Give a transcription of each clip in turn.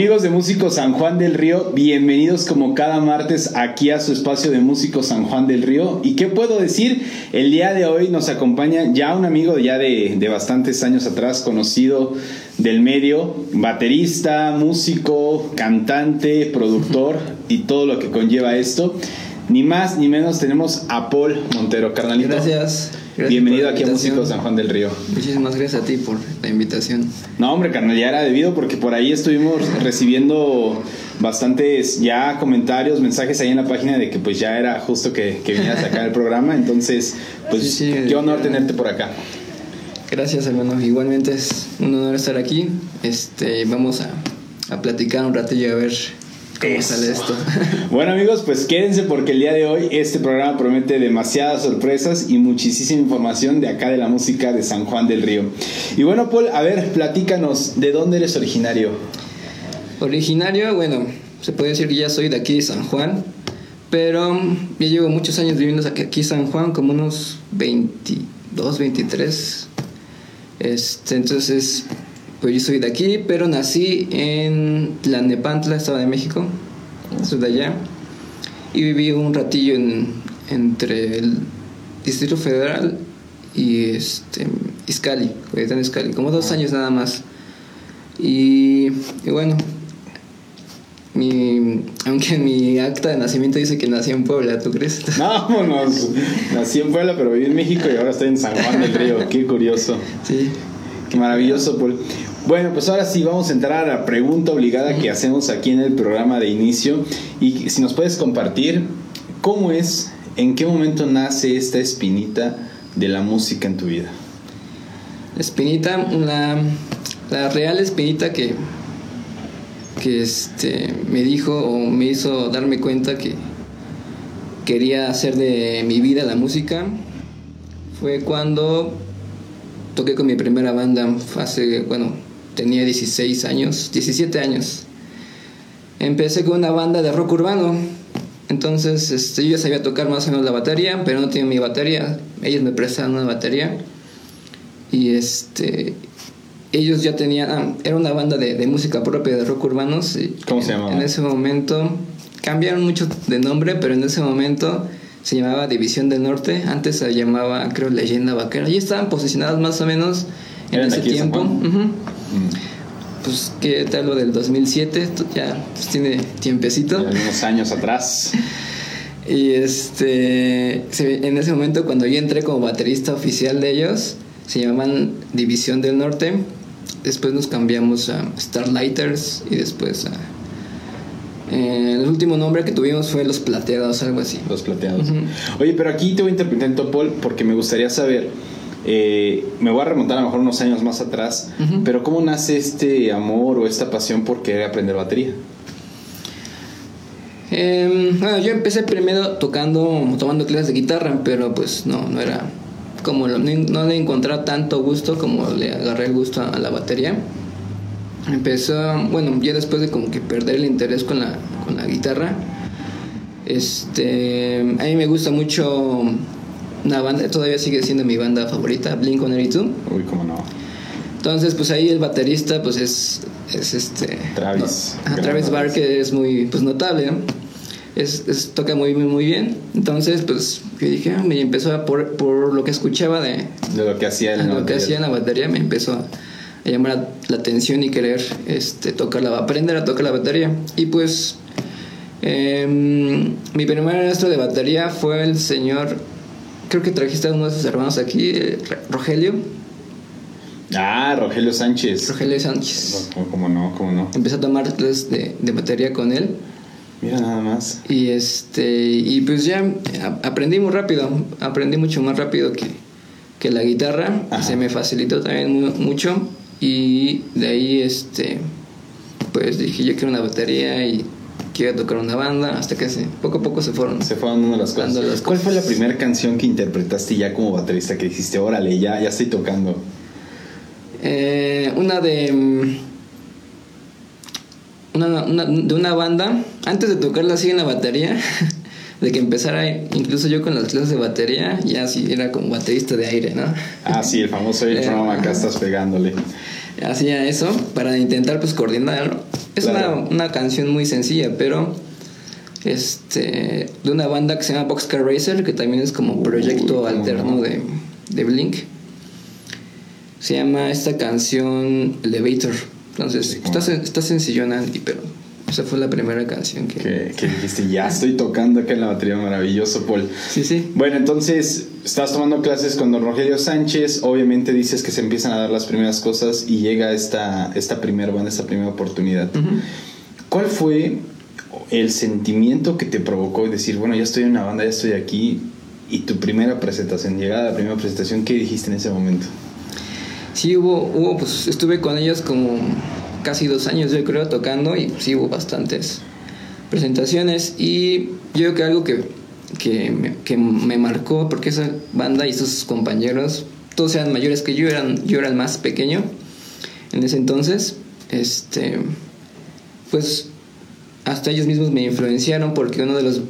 Amigos de Músico San Juan del Río, bienvenidos como cada martes aquí a su espacio de Músico San Juan del Río. ¿Y qué puedo decir? El día de hoy nos acompaña ya un amigo ya de, de bastantes años atrás, conocido del medio, baterista, músico, cantante, productor y todo lo que conlleva esto. Ni más ni menos tenemos a Paul Montero, carnalito. Gracias. Gracias Bienvenido aquí a invitación. Músico San Juan del Río. Muchísimas gracias a ti por la invitación. No, hombre, carnal, ya era debido porque por ahí estuvimos recibiendo bastantes ya comentarios, mensajes ahí en la página de que pues ya era justo que, que vinieras acá al programa. Entonces, pues Sí, sí, qué honor tenerte por acá. Gracias, hermano. Igualmente es un honor estar aquí. Este, vamos a, a platicar un ratillo a ver cómo Eso. sale esto. Bueno amigos, pues quédense porque el día de hoy este programa promete demasiadas sorpresas y muchísima información de acá de la música de San Juan del Río. Y bueno, Paul, a ver, platícanos, ¿de dónde eres originario? Originario, bueno, se puede decir que ya soy de aquí de San Juan, pero ya llevo muchos años viviendo aquí aquí en San Juan, como unos 22, 23. Este, entonces, pues yo soy de aquí, pero nací en Tlalnepantla, Estado de México, soy de allá, y viví un ratillo en, entre el Distrito Federal y este, Izcali, Coyoacán, Izcali, como dos años nada más. Y, y bueno, mi, aunque en mi acta de nacimiento dice que nací en Puebla, ¿tú crees? Vámonos, nací en Puebla pero viví en México y ahora estoy en San Juan del Río, qué curioso. Sí. Qué maravilloso, Paul. Bueno, pues ahora sí vamos a entrar a la pregunta obligada que hacemos aquí en el programa de inicio. Y si nos puedes compartir, ¿cómo es, en qué momento nace esta espinita de la música en tu vida? La espinita, la, la real espinita que, que este, me dijo o me hizo darme cuenta que quería hacer de mi vida la música fue cuando toqué con mi primera banda hace, bueno, tenía 16 años, 17 años. Empecé con una banda de rock urbano. Entonces, este, yo ya sabía tocar más o menos la batería, pero no tenía mi batería. Ellos me prestaron una batería. Y este ellos ya tenían, ah, era una banda de, de música propia de rock urbanos. y ¿Cómo se en- llamaba? En ese momento cambiaron mucho de nombre, pero en ese momento se llamaba División del Norte. Antes se llamaba, creo, Leyenda Vaquera. Y estaban posicionados más o menos en ¿Eran de ese tiempo. Juan? Ujú. Pues que tal lo del 2007, esto ya pues, tiene tiempecito. Algunos años atrás. Y este, en ese momento cuando yo entré como baterista oficial de ellos, se llamaban División del Norte. Después nos cambiamos a Starlighters y después a... eh, el último nombre que tuvimos fue Los Plateados, algo así. Los plateados. Oye, pero aquí te voy a interpretar en Paul porque me gustaría saber. Eh, me voy a remontar a lo mejor unos años más atrás, pero ¿cómo nace este amor o esta pasión por querer aprender batería? Eh, bueno, yo empecé primero tocando, tomando clases de guitarra, pero pues no, no era como lo- no le encontraba tanto gusto como le agarré el gusto a la batería. Empezó, bueno, ya después de como que perder el interés con la, con la guitarra, este, a mí me gusta mucho una banda, todavía sigue siendo mi banda favorita, Blink-182. Uy, cómo no. Entonces, pues ahí el baterista, pues es, es este... Travis. no, ajá, Travis Barker es muy, pues notable, ¿no? Es, es- toca muy, muy, muy bien. Entonces, pues yo dije, ah, me empezó a, por, por lo que escuchaba de De lo que hacía en la lo que batería. hacía en la batería, me empezó a, a llamar la atención y querer este, tocar la, aprender a tocar la batería. Y pues, em, mi primer maestro de batería fue el señor, creo que trajiste a uno de sus hermanos aquí, eh, Rogelio, Ah, Rogelio Sánchez. Rogelio Sánchez. ¿Cómo no? ¿Cómo no? Empecé a tomar clases de, de batería con él. Mira nada más. Y este y pues ya aprendí muy rápido, aprendí mucho más rápido que, que la guitarra, Ajá. se me facilitó también mu- mucho y de ahí este pues dije yo quiero una batería y quiero tocar una banda hasta que se, poco a poco se fueron. Se fueron dando las cosas. Dando las ¿Cuál fue la primera canción que interpretaste ya como baterista que dijiste, órale, ya, ya estoy tocando? Eh, una de mm, una, una- de una banda antes de tocarla así en la batería de que empezara incluso yo con las clases de batería, ya sí era como baterista de aire, ¿no? Ah, sí, el famoso air drum, acá estás pegándole. Hacía eso para intentar pues coordinar. Es una, una canción muy sencilla, pero este de una banda que se llama Boxcar Racer, que también es como proyecto alterno de, de Blink. Se llama esta canción Elevator. Entonces, está, está sencillona, pero esa fue la primera canción que... que... dijiste, ya estoy tocando acá en la batería, maravilloso, Paul. Sí, sí. Bueno, entonces, estás tomando clases con don Rogelio Sánchez, obviamente dices que se empiezan a dar las primeras cosas y llega esta, esta primera banda, esta primera oportunidad. ¿Cuál fue el sentimiento que te provocó decir, bueno, ya estoy en una banda, ya estoy aquí, y tu primera presentación, llegada a la primera presentación, ¿qué dijiste en ese momento? Sí, hubo, hubo pues estuve con ellos como casi dos años, yo creo, tocando y sí hubo bastantes presentaciones. Y yo creo que algo que, que, me, que me marcó, porque esa banda y sus compañeros, todos eran mayores que yo, eran, yo era el más pequeño en ese entonces. Este, pues hasta ellos mismos me influenciaron porque uno de los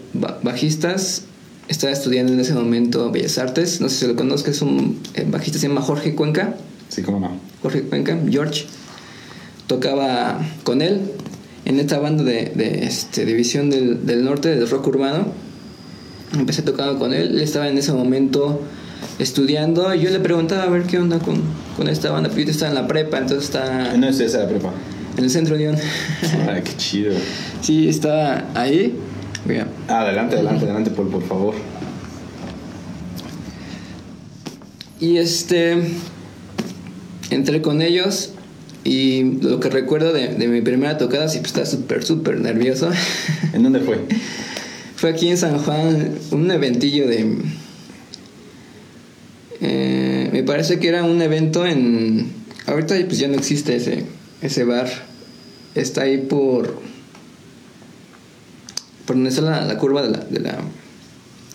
bajistas estaba estudiando en ese momento Bellas Artes, no sé si lo conozco, es un eh, bajista, se llama Jorge Cuenca. Sí, cómo no. Jorge Cuenca, George tocaba con él en esta banda de, de este, División del, del, Norte, del rock urbano. Empecé tocando con él, él estaba en ese momento estudiando y yo le preguntaba a ver qué onda con, con esta banda, porque yo estaba en la prepa, entonces está... No es esa la prepa. En el centro de León. Ay, qué chido. Sí, estaba ahí. Mira. Adelante, adelante, adelante, Paul, por favor. Y este, entré con ellos y lo que recuerdo de, de mi primera tocada, sí, pues estaba súper, súper nervioso. ¿En dónde fue? fue aquí en San Juan, un eventillo de... Eh, me parece que era un evento en... Ahorita pues ya no existe ese, ese bar. Está ahí por... Por donde está la, la curva de la, de la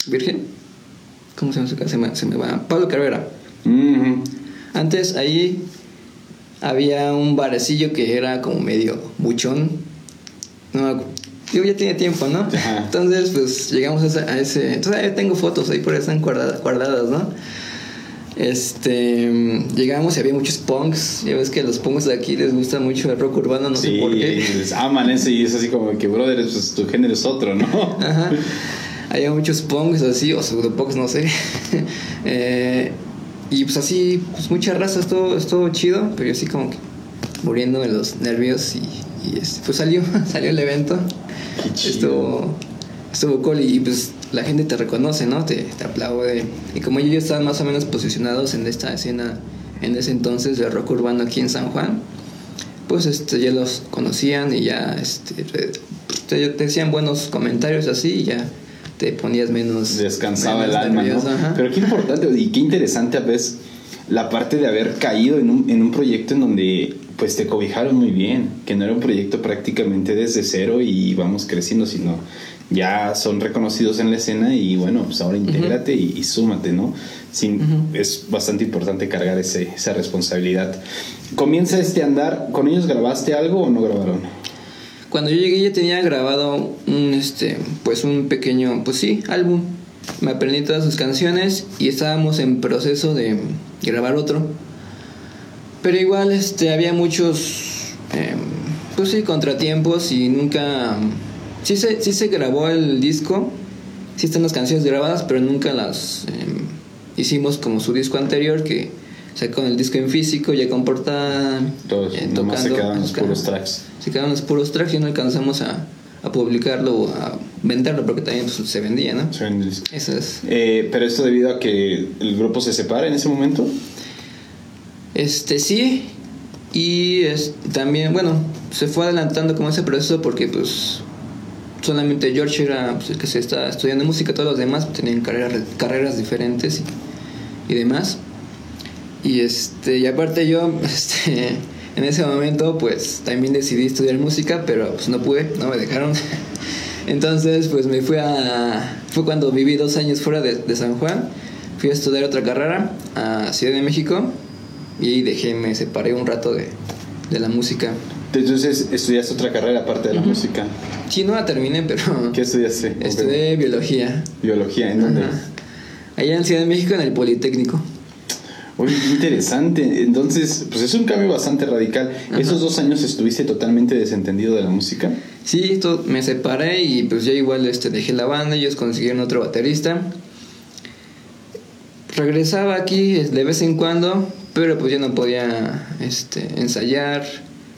Virgen. ¿Cómo se llama su casa? Se me, se me va. Pablo Carrera. Mm -hmm. Antes ahí había un barecillo que era como medio buchón. No, yo ya tenía tiempo, ¿no? Ajá. Entonces, pues llegamos a ese, a ese. Entonces, ahí tengo fotos ahí por ahí están guardadas, guardadas, ¿no? Este. Llegamos y había muchos punks. Ya ves que a los punks de aquí les gusta mucho el rock urbano, no sí, sé por qué. les aman ese y es así como que, brother, pues tu género es otro, ¿no? Ajá. Había muchos punks así, o pseudopunks, no sé. eh, y pues así, pues mucha raza, estuvo, estuvo chido, pero yo así como que muriéndome los nervios y, y este, pues salió, salió el evento. Qué chido. Estuvo, estuvo cool y pues la gente te reconoce, ¿no? Te, te aplaude. Y como ellos ya estaban más o menos posicionados en esta escena en ese entonces de rock urbano aquí en San Juan, pues este, ya los conocían y ya este, te, te decían buenos comentarios así y ya te ponías menos descansaba menos el alma nervioso, ¿no? pero qué importante y qué interesante a veces la parte de haber caído en un, en un proyecto en donde pues te cobijaron muy bien que no era un proyecto prácticamente desde cero y vamos creciendo sino ya son reconocidos en la escena y bueno pues ahora intégrate uh -huh. y, y, súmate no Sin, uh -huh. es bastante importante cargar ese, esa responsabilidad comienza este andar con ellos grabaste algo o no grabaron cuando yo llegué ya tenía grabado un este pues un pequeño pues sí álbum. Me aprendí todas sus canciones y estábamos en proceso de grabar otro. Pero igual este había muchos eh, pues sí contratiempos y nunca sí se, sí se grabó el disco. Sí están las canciones grabadas pero nunca las eh, hicimos como su disco anterior que sacó el disco en físico ya con portada Todos, eh, tocando, se quedaban los puros tracks se quedaban los puros tracks y no alcanzamos a, a publicarlo o a venderlo porque también pues, se vendía, ¿no? Se vendía. Eso es. Eh, pero esto debido a que el grupo se separa en ese momento. Este sí y es, también bueno se fue adelantando como ese proceso porque pues solamente George era pues, el que se está estudiando música todos los demás tenían carreras carreras diferentes y, y demás y este y aparte yo este en ese momento pues también decidí estudiar música, pero pues no pude, no me dejaron. Entonces pues me fui a... Fue cuando viví dos años fuera de, de, San Juan, fui a estudiar otra carrera a Ciudad de México y dejé, me separé un rato de, de la música. Entonces estudiaste otra carrera aparte de la música. Sí, no la terminé, pero... ¿Qué estudiaste? Estudié biología. ¿Biología? ¿En dónde? Allá en Ciudad de México, en el Politécnico. Oye, qué interesante. Entonces, pues es un cambio bastante radical. ¿Esos dos años estuviste totalmente desentendido de la música? Sí, esto, me separé y pues ya igual este, dejé la banda, ellos consiguieron otro baterista. Regresaba aquí de vez en cuando, pero pues ya no podía este, ensayar,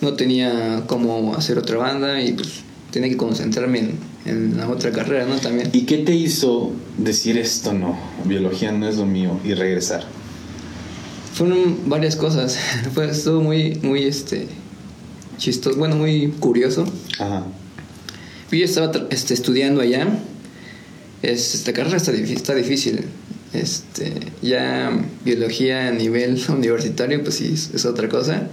no tenía cómo hacer otra banda y pues tenía que concentrarme en, en la otra carrera, ¿no? También. ¿Y qué te hizo decir esto no, biología no es lo mío y regresar? Fueron varias cosas. Fue estuvo muy, muy este chistoso, bueno, muy curioso. Ajá. Yo estaba este, estudiando allá. Es, esta carrera está, está difícil. Este, ya biología a nivel universitario, pues sí, es, otra cosa.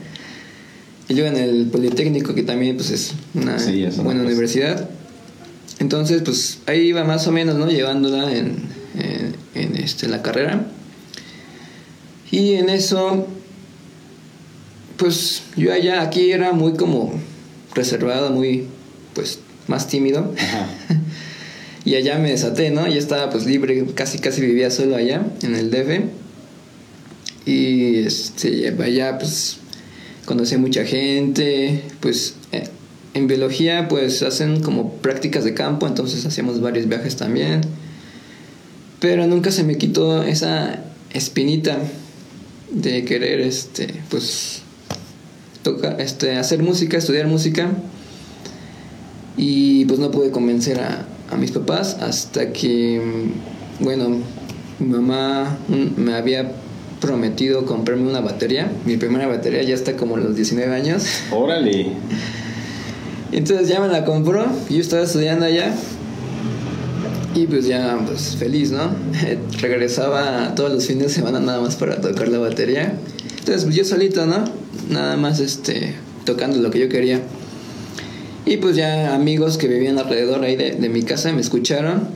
Y luego en el Politécnico, que también pues es una buena universidad. Entonces, pues ahí iba más o menos, ¿no? Llevándola en, en, en este, la carrera. Y en eso, pues yo allá, aquí era muy como reservado, muy, pues, más tímido. y allá me desaté, ¿no? Ya estaba pues libre, casi casi vivía solo allá, en el DF. Y este, allá pues conocí mucha gente, pues eh, en biología pues hacen como prácticas de campo, entonces hacíamos varios viajes también. Pero nunca se me quitó esa espinita de querer este pues tocar este hacer música estudiar música. Y pues no pude convencer a, a mis papás hasta que bueno mi mamá me había prometido comprarme una batería. Mi primera batería ya está como a los 19 años. Órale. Entonces ya me la compró. Yo estaba estudiando allá y pues ya, pues feliz, ¿no? Regresaba todos los fines de semana nada más para tocar la batería. Entonces, pues yo solito, ¿no? Nada más este, tocando lo que yo quería. Y pues ya amigos que vivían alrededor ahí de, mi casa me escucharon.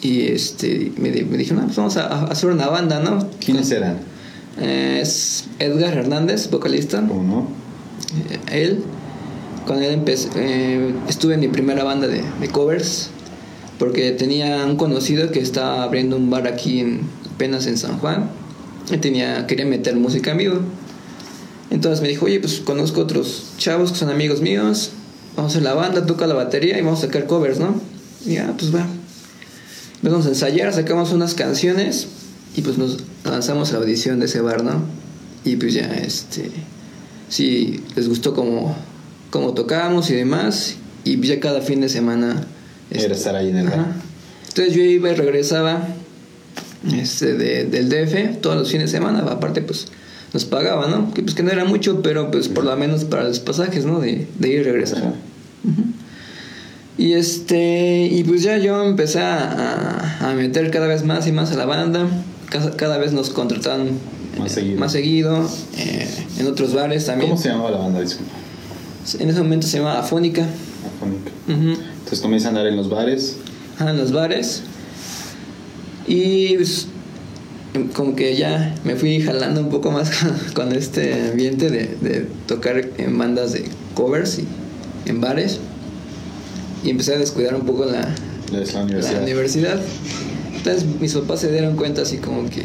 Y este, me, me dijeron, pues vamos a, hacer una banda, ¿no? ¿Quiénes eran? es Edgar Hernández, vocalista. ¿Cómo no? Eh, él. Con él empecé, eh, estuve en mi primera banda de, de covers porque tenía un conocido que estaba abriendo un bar aquí en, apenas en San Juan y tenía, quería meter música en vivo. Entonces me dijo, oye, pues conozco otros chavos que son amigos míos, vamos a la banda, toca la batería y vamos a sacar covers, ¿no? Y ya, pues va. Vamos a ensayar, sacamos unas canciones y pues nos lanzamos a la audición de ese bar, ¿no? Y pues ya, este, sí, les gustó como, como tocábamos y demás. Y ya cada fin de semana era estar ahí en el bar. Entonces yo iba y regresaba este, de, del DF todos los fines de semana. Aparte, pues nos pagaba, ¿no? Que pues que no era mucho, pero pues por lo menos para los pasajes, ¿no? De, de ir y regresar. Y este, y pues ya yo empecé a, a, meter cada vez más y más a la banda. Cada, cada vez nos contrataban más seguido, más seguido eh, en otros bares también. ¿Cómo se llamaba la banda? Disculpa. En ese momento se llamaba Afónica. Afónica. Entonces comienza a andar en los bares. Ah, en los bares. Y pues, como que ya me fui jalando un poco más con, este ambiente de, de, tocar en bandas de covers y en bares. Y empecé a descuidar un poco la, la, universidad. la universidad. Entonces mis papás se dieron cuenta así como que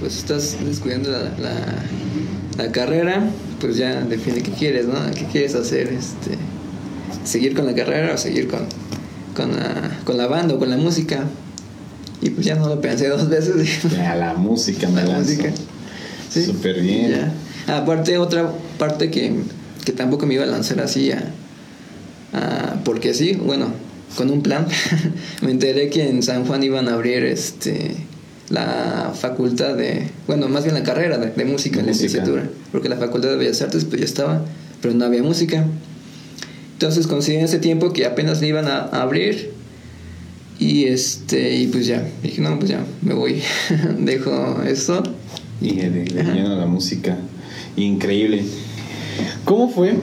pues estás descuidando la, la, la carrera, pues ya define qué quieres, ¿no? ¿Qué quieres hacer? Este, seguir con la carrera o seguir con, con, la, con la banda o con la música. Y pues ya no lo pensé dos veces. Ya, la música me la música. Sí, Súper bien. Ya. Aparte, otra parte que, que, tampoco me iba a lanzar así a, a, porque sí, bueno, con un plan. me enteré que en San Juan iban a abrir este la facultad de, bueno, más bien la carrera de, de música, en la licenciatura, porque la facultad de Bellas Artes pues ya estaba, pero no había música. Entonces consideré ese tiempo que apenas le iban a, abrir y este y pues ya dije no pues ya me voy dejo esto y de lleno la música. Increíble. Cómo fue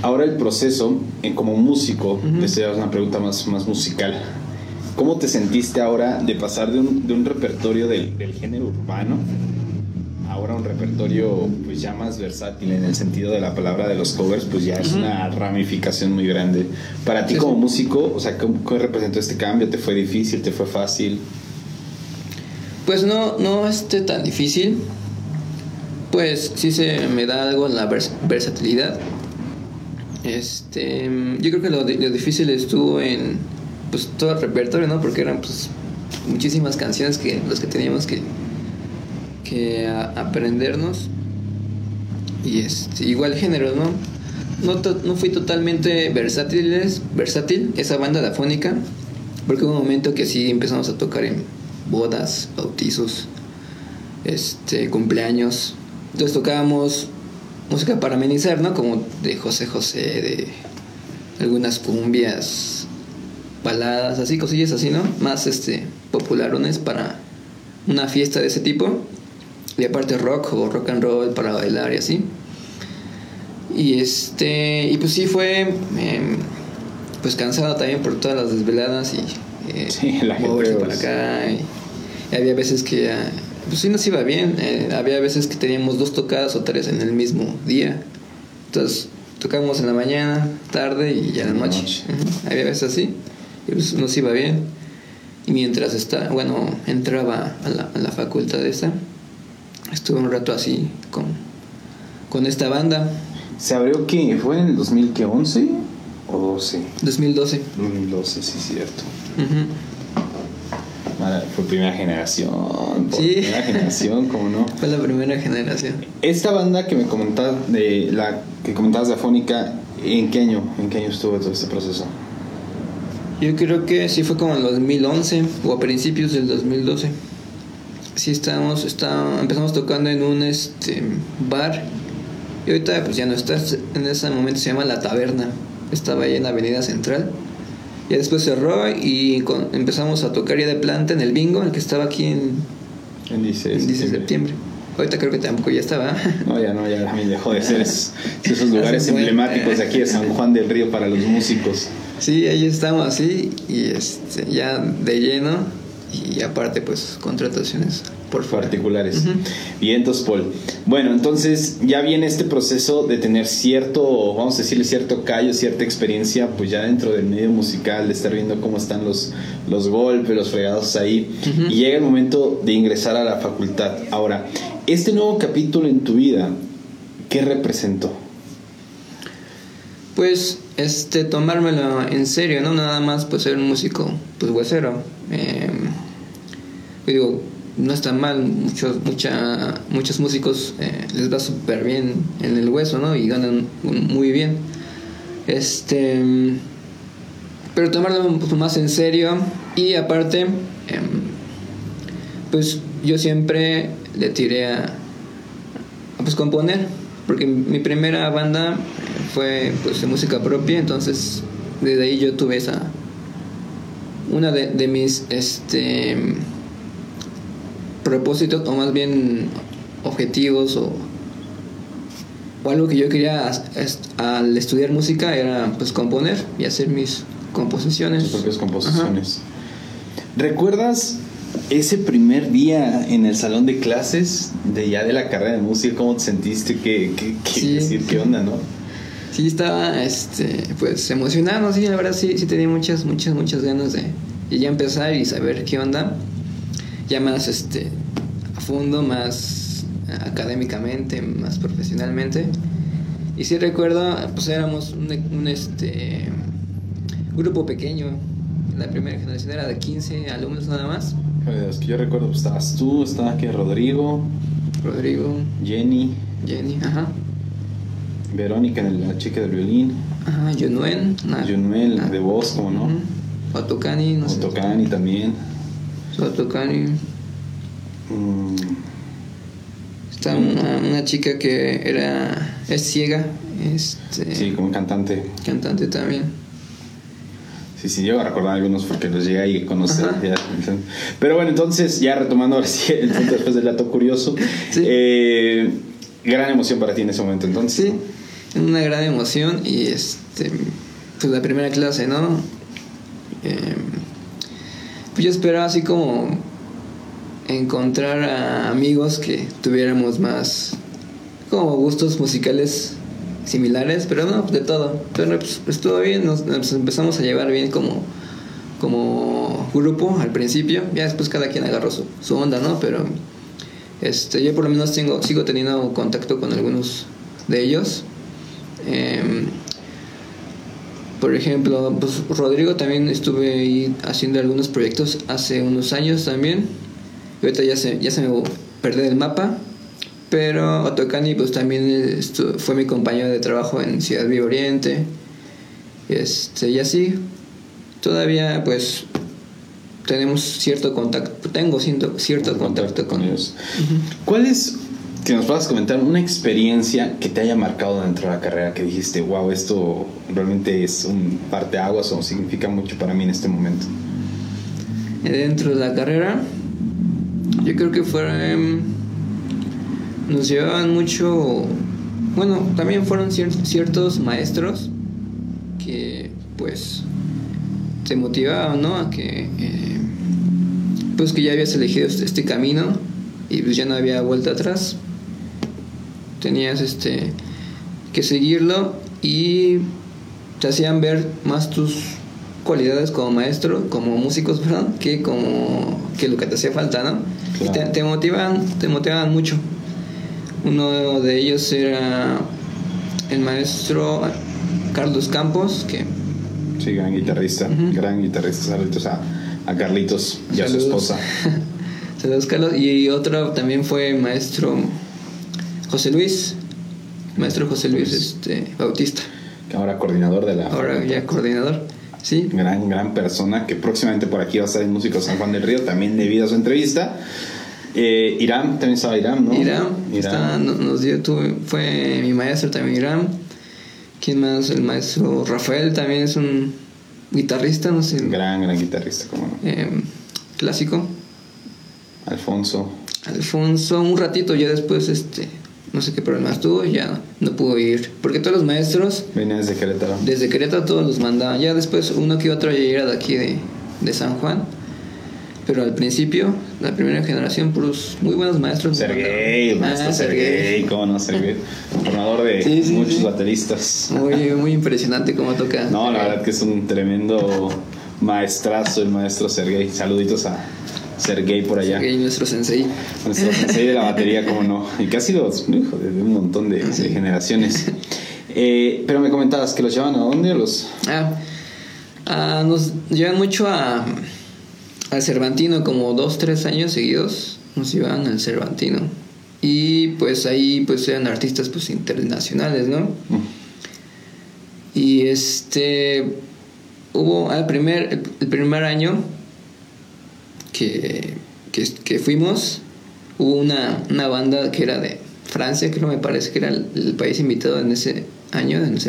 ahora el proceso en como músico uh -huh. una pregunta más más musical. Cómo te sentiste ahora de pasar de un, de un repertorio del, del género urbano ahora un repertorio pues ya más versátil en el sentido de la palabra de los covers, pues ya es una ramificación muy grande. Para ti como músico, o sea, ¿cómo, representó este cambio? ¿Te fue difícil? ¿Te fue fácil? Pues no, no esté tan difícil. Pues sí se me da algo en la versatilidad. Este, yo creo que lo, lo difícil estuvo en pues todo el repertorio, ¿no? Porque eran pues muchísimas canciones que los que teníamos que, que aprendernos. Y este, igual género, ¿no? No, no fui totalmente versátil, versátil esa banda de afónica, porque hubo un momento que sí empezamos a tocar en bodas, bautizos, este, cumpleaños. Entonces tocábamos música para amenizar, ¿no? Como de José José, de algunas cumbias, baladas, así, cosillas así, ¿no? Más este popularones para una fiesta de ese tipo. Y aparte rock o rock and roll para bailar y así. Y este, y pues sí fue em, pues cansado también por todas las desveladas y eh, sí, la gente para acá. Y, había veces que pues sí nos iba bien. Eh, había veces que teníamos dos tocadas o tres en el mismo día. Entonces tocábamos en la mañana, tarde y ya en la noche. Había veces así y pues nos iba bien. Y mientras está, bueno, entraba a la, a la facultad esa, estuve un rato así con, con esta banda. ¿Se abrió qué? ¿Fue en el 2011 o 12? 2012. 2012, sí, cierto. Fue primera generación. sí. Primera generación, ¿cómo no? Fue la primera generación. Esta banda que me comentabas de la que comentabas de Afónica, ¿en qué año? ¿En qué año estuvo todo este proceso? Yo creo que sí fue como en el 2011 o a principios del 2012. Sí estábamos, está, empezamos tocando en un este bar y ahorita pues ya no está, en ese momento se llama La Taberna. Estaba ahí en la Avenida Central. Y después cerró y empezamos a tocar ya de planta en el bingo, el que estaba aquí en, en 16 de septiembre. Ahorita creo que tampoco ya estaba. No, ya no, ya también dejó de ser esos, esos lugares emblemáticos de aquí de San Juan del Río para los músicos. Sí, ahí estamos así y este, ya de lleno y aparte pues contrataciones por particulares. Bien, entonces Paul. Bueno, entonces ya viene este proceso de tener cierto, vamos a decirle cierto callo, cierta experiencia, pues ya dentro del medio musical, de estar viendo cómo están los, los golpes, los fregados ahí. Y llega el momento de ingresar a la facultad. Ahora, este nuevo capítulo en tu vida, ¿qué representó? Pues este tomármelo en serio, no nada más pues ser un músico pues huesero. Eh, digo, no está mal, muchos mucha, muchos músicos eh, les va súper bien en el hueso, ¿no? Y ganan muy bien. Este pero tomarlo un poco más en serio y aparte em, pues yo siempre le tiré a, a pues componer porque mi primera banda fue pues de música propia, entonces desde ahí yo tuve esa una de, mis este propósitos o más bien objetivos o, o algo que yo quería al estudiar música era pues componer y hacer mis composiciones. Tus propias composiciones. ¿Recuerdas ese primer día en el salón de clases de ya de la carrera de música, ¿cómo te sentiste? ¿Qué, qué, decir? ¿Qué onda, no? Sí, estaba este, pues emocionado, sí, la verdad sí, sí tenía muchas, muchas, muchas ganas de, ya empezar y saber qué onda. Ya más este, a fondo, más académicamente, más profesionalmente. Y sí recuerdo, pues éramos un, un este, grupo pequeño. La primera generación era de 15 alumnos nada más. Es que yo recuerdo, pues, estabas tú, estaba aquí Rodrigo. Rodrigo. Jenny. Jenny, ajá. Verónica, la chica del violín. Ajá, Junuel. Junuel, de no. Otocani, no Otocani también. Otocani. Mm. Está una, una, chica que era es ciega. Este, sí, como cantante. Cantante también. Sí, sí, yo a recordar algunos porque los llegué ahí a conocer. Pero bueno, entonces, ya retomando ahora sí el punto después del dato curioso. Eh, gran emoción para ti en ese momento, entonces. Sí, una gran emoción y este, pues la primera clase, ¿no? Eh, pues yo esperaba así como encontrar a amigos que tuviéramos más como gustos musicales similares, pero no, de todo. Pero pues, estuvo bien, nos, empezamos a llevar bien como, como grupo al principio, ya después cada quien agarró su, su onda, ¿no? Pero este, yo por lo menos tengo, sigo teniendo contacto con algunos de ellos. Em, por ejemplo, pues Rodrigo también estuve ahí haciendo algunos proyectos hace unos años también. ahorita ya se, ya se me perdió el mapa. Pero Otokani pues también fue mi compañero de trabajo en Ciudad Viva Oriente. Este, y así, todavía pues tenemos cierto contacto, tengo cierto, cierto contacto, con ellos. ¿Cuál es, que nos puedas comentar, una experiencia que te haya marcado dentro de la carrera que dijiste, wow, esto realmente es un parteaguas o significa mucho para mí en este momento? Dentro de la carrera, yo creo que fue. Nos llevaban mucho. Bueno, también fueron ciertos maestros que, pues, te motivaban, ¿no? A que. Eh, pues que ya habías elegido este, este camino y pues ya no había vuelta atrás. Tenías este que seguirlo y te hacían ver más tus cualidades como maestro, como músicos, perdón, que como que lo que te hacía falta, ¿no? Y te, te, motivaban, te motivaban mucho. Uno de ellos era el maestro Carlos Campos, que sí, gran guitarrista, gran guitarrista, saludos a a Carlitos y a su esposa. Saludos, Carlos. Y otro también fue maestro José Luis, maestro José Luis este, Bautista. Ahora coordinador de la. Ahora ya coordinador. Sí. Gran, gran persona que próximamente por aquí va a estar en Músico San Juan del Río, también debido a su entrevista. Eh, Irán, también estaba Irán, ¿no? Irán, Irán. nos dio, fue mi maestro también Irán. ¿Quién más? El maestro Rafael también es un guitarrista, no sé. Gran, gran guitarrista, como no. Em, clásico. Alfonso. Alfonso, un ratito, ya después, este, no sé qué problemas tuvo, ya no pudo ir. Porque todos los maestros. Venían desde Querétaro. Desde Querétaro todos los mandaban. Ya después uno que otro ya era de aquí de, de San Juan. Pero al principio, la primera generación, puros muy buenos maestros. Sergey, el maestro ah, Sergey, ¿cómo no? Sergey, formador de muchos bateristas. Muy, muy impresionante cómo toca. No, la verdad que es un tremendo maestrazo el maestro Sergey. Saluditos a Sergey por allá. Sergey, nuestro sensei. Nuestro sensei de la batería, ¿cómo no? Y casi los, hijo, de un montón de, generaciones. Eh, pero me comentabas que los llevan a dónde los. Ah, ah nos llevan mucho a al Cervantino como dos, tres años seguidos nos iban al Cervantino. Y pues ahí pues eran artistas pues internacionales, ¿no? Y este hubo al primer, el, primer año que, que, fuimos, hubo una, una, banda que era de Francia, que no me parece que era el, país invitado en ese año, en que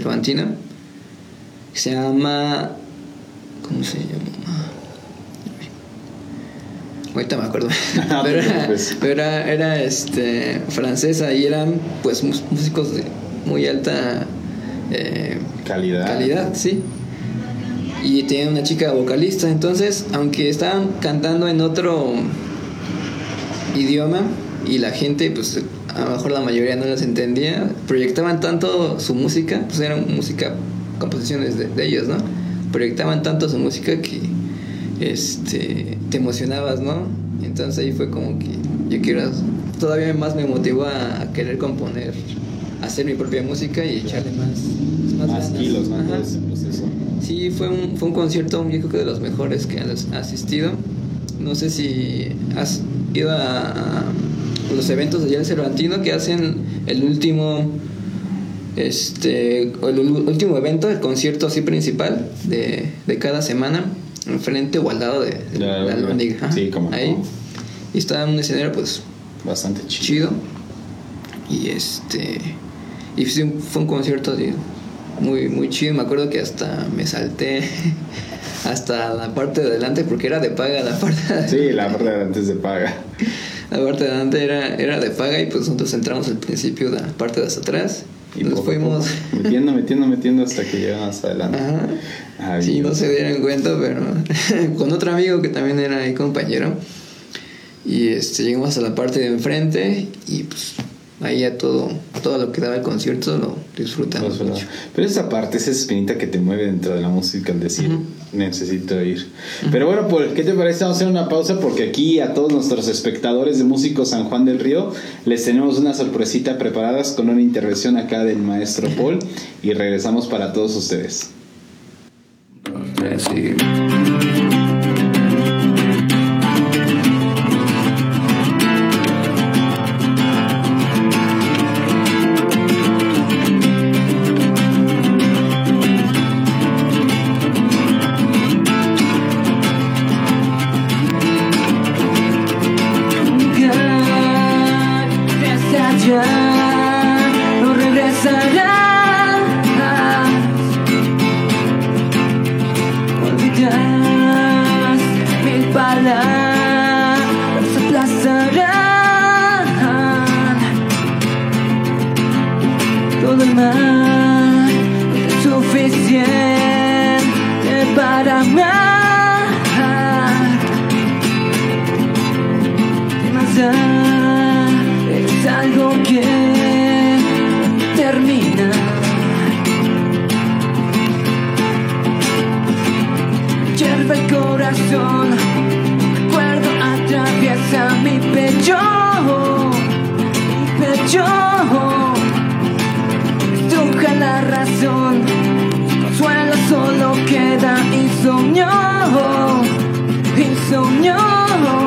se llama, ¿cómo se llama? ahorita me acuerdo. pero, era, este, francesa y eran pues músicos de muy alta eh, calidad. Calidad, sí. Y tenía una chica vocalista, entonces, aunque estaban cantando en otro idioma y la gente, pues a lo mejor la mayoría no las entendía, proyectaban tanto su música, pues eran música, composiciones de, de ellos, ¿no? Proyectaban tanto su música que este, te emocionabas, ¿no? Entonces ahí fue como que yo quiero, todavía más me motivó a, querer componer, hacer mi propia música y echarle más, más, kilos, más proceso. Sí, fue un, fue un concierto, yo creo que de los mejores que has asistido. No sé si has ido a, los eventos de allá Cervantino que hacen el último este el último evento, el concierto así principal de, de cada semana enfrente o al lado de, la, la Sí, como ahí. Y estaba en un escenario pues bastante chido. Y este y fue un concierto muy muy chido, me acuerdo que hasta me salté hasta la parte de adelante porque era de paga la parte de Sí, la parte de adelante es de paga. La parte de adelante era, era de paga y pues nosotros entramos al principio de la parte de hasta atrás. Y nos fuimos metiendo, metiendo, metiendo hasta que llegamos hasta adelante. sí, no se dieron cuenta, pero con otro amigo que también era ahí compañero. Y este, llegamos a la parte de enfrente y pues ahí ya todo, todo lo que daba el concierto lo disfrutamos mucho. Pero esa parte, esa espinita que te mueve dentro de la música al decir, necesito ir. Pero bueno, pues, ¿qué te parece? Vamos a hacer una pausa porque aquí a todos nuestros espectadores de Músicos San Juan del Río les tenemos una sorpresita preparadas con una intervención acá del maestro Paul y regresamos para todos ustedes. alone.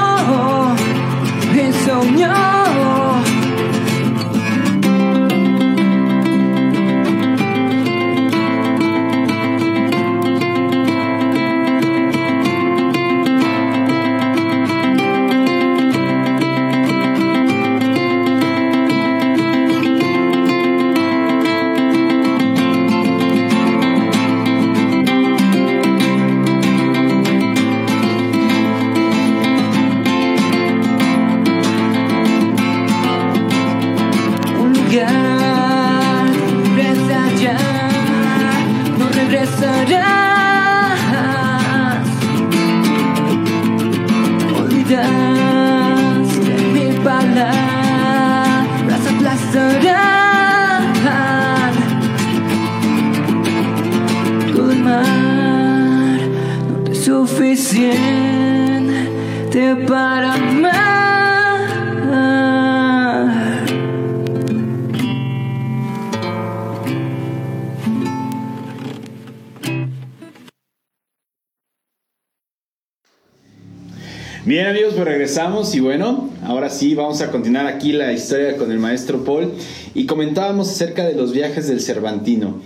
regresamos y bueno, ahora sí vamos a continuar aquí la historia con el maestro Paul y comentábamos acerca de los viajes del Cervantino.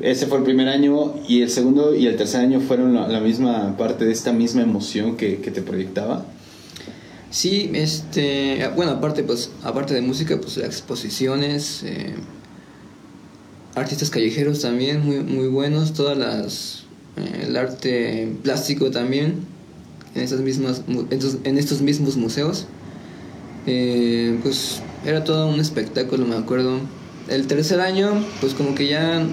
Ese fue el primer año y el segundo y el tercer año fueron la, misma parte de esta misma emoción que, te proyectaba. Sí, este, bueno, aparte pues, aparte de música, pues exposiciones, eh, artistas callejeros también muy, muy buenos, todas las, eh, el arte plástico también en, esas mismas, en estos mismos museos. Eh, pues era todo un espectáculo, me acuerdo. El tercer año, pues como que ya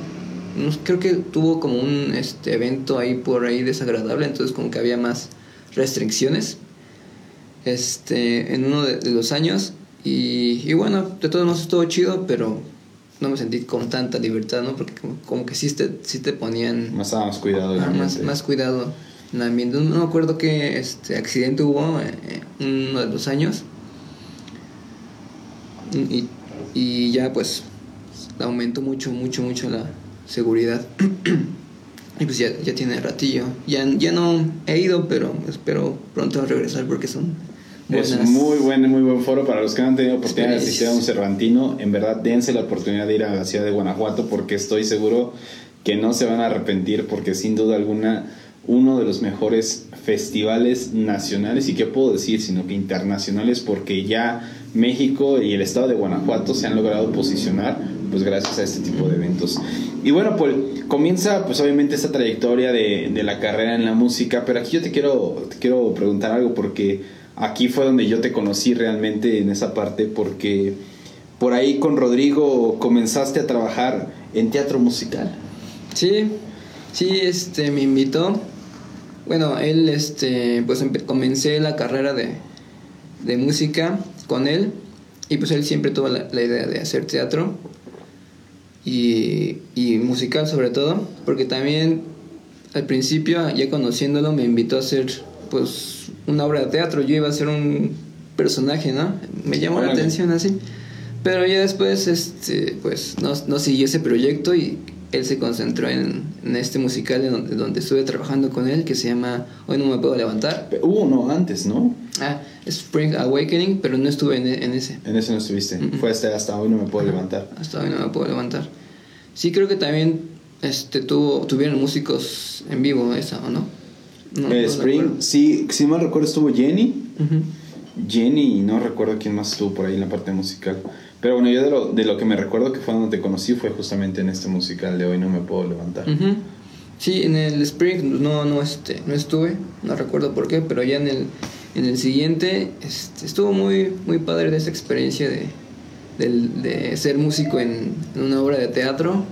creo que tuvo como un este evento ahí por ahí desagradable, entonces como que había más restricciones este en uno de, los años y, y, bueno, de todos modos estuvo chido, pero no me sentí con tanta libertad, ¿no? Porque como, que sí te, sí te ponían... Más, más cuidado. más, más cuidado. No, me acuerdo qué este, accidente hubo en eh, uno de los años. Y, y ya pues aumentó mucho, mucho, mucho la seguridad. Y pues ya, ya tiene ratillo. Ya, ya no he ido, pero espero pronto regresar porque son buenas. Es muy buen, muy buen foro para los que no han tenido oportunidad de asistir a un. Cervantino. En verdad, dense la oportunidad de ir a la ciudad de Guanajuato porque estoy seguro que no se van a arrepentir porque sin duda alguna uno de los mejores festivales nacionales y qué puedo decir, sino que internacionales porque ya México y el estado de Guanajuato se han logrado posicionar pues gracias a este tipo de eventos. Y bueno, pues comienza pues obviamente esta trayectoria de, de la carrera en la música, pero aquí yo te quiero, te quiero preguntar algo porque aquí fue donde yo te conocí realmente en esa parte porque por ahí con Rodrigo comenzaste a trabajar en teatro musical. Sí, sí, este, me invitó. Bueno, él, este, pues comencé la carrera de, de música con él y pues él siempre tuvo la, la idea de hacer teatro y, y musical sobre todo, porque también al principio, ya conociéndolo, me invitó a hacer pues una obra de teatro. Yo iba a ser un personaje, ¿no? Me llamó la atención así. Pero ya después, este, pues no, no siguió ese proyecto y él se concentró en, en este musical en donde, donde estuve trabajando con él, que se llama Hoy no me puedo levantar. Hubo uno antes, ¿no? Ah, Spring Awakening, pero no estuve en, en ese. En ese no estuviste. Fue hasta, hasta hoy no me puedo levantar. Hasta hoy no me puedo levantar. Sí, creo que también este, tuvo, tuvieron músicos en vivo esa, ¿o no? No, Eh, Spring, sí, si mal recuerdo estuvo Jenny. Jenny y no recuerdo quién más estuvo por ahí en la parte musical. Pero bueno, yo de lo, de lo que me recuerdo que fue donde te conocí fue justamente en este musical de hoy no me puedo levantar. Ujú. Sí, en el Spring no, no, este, no estuve, no recuerdo por qué, pero ya en el, en el siguiente este, estuvo muy, muy padre de esa experiencia de, de ser músico en, en una obra de teatro.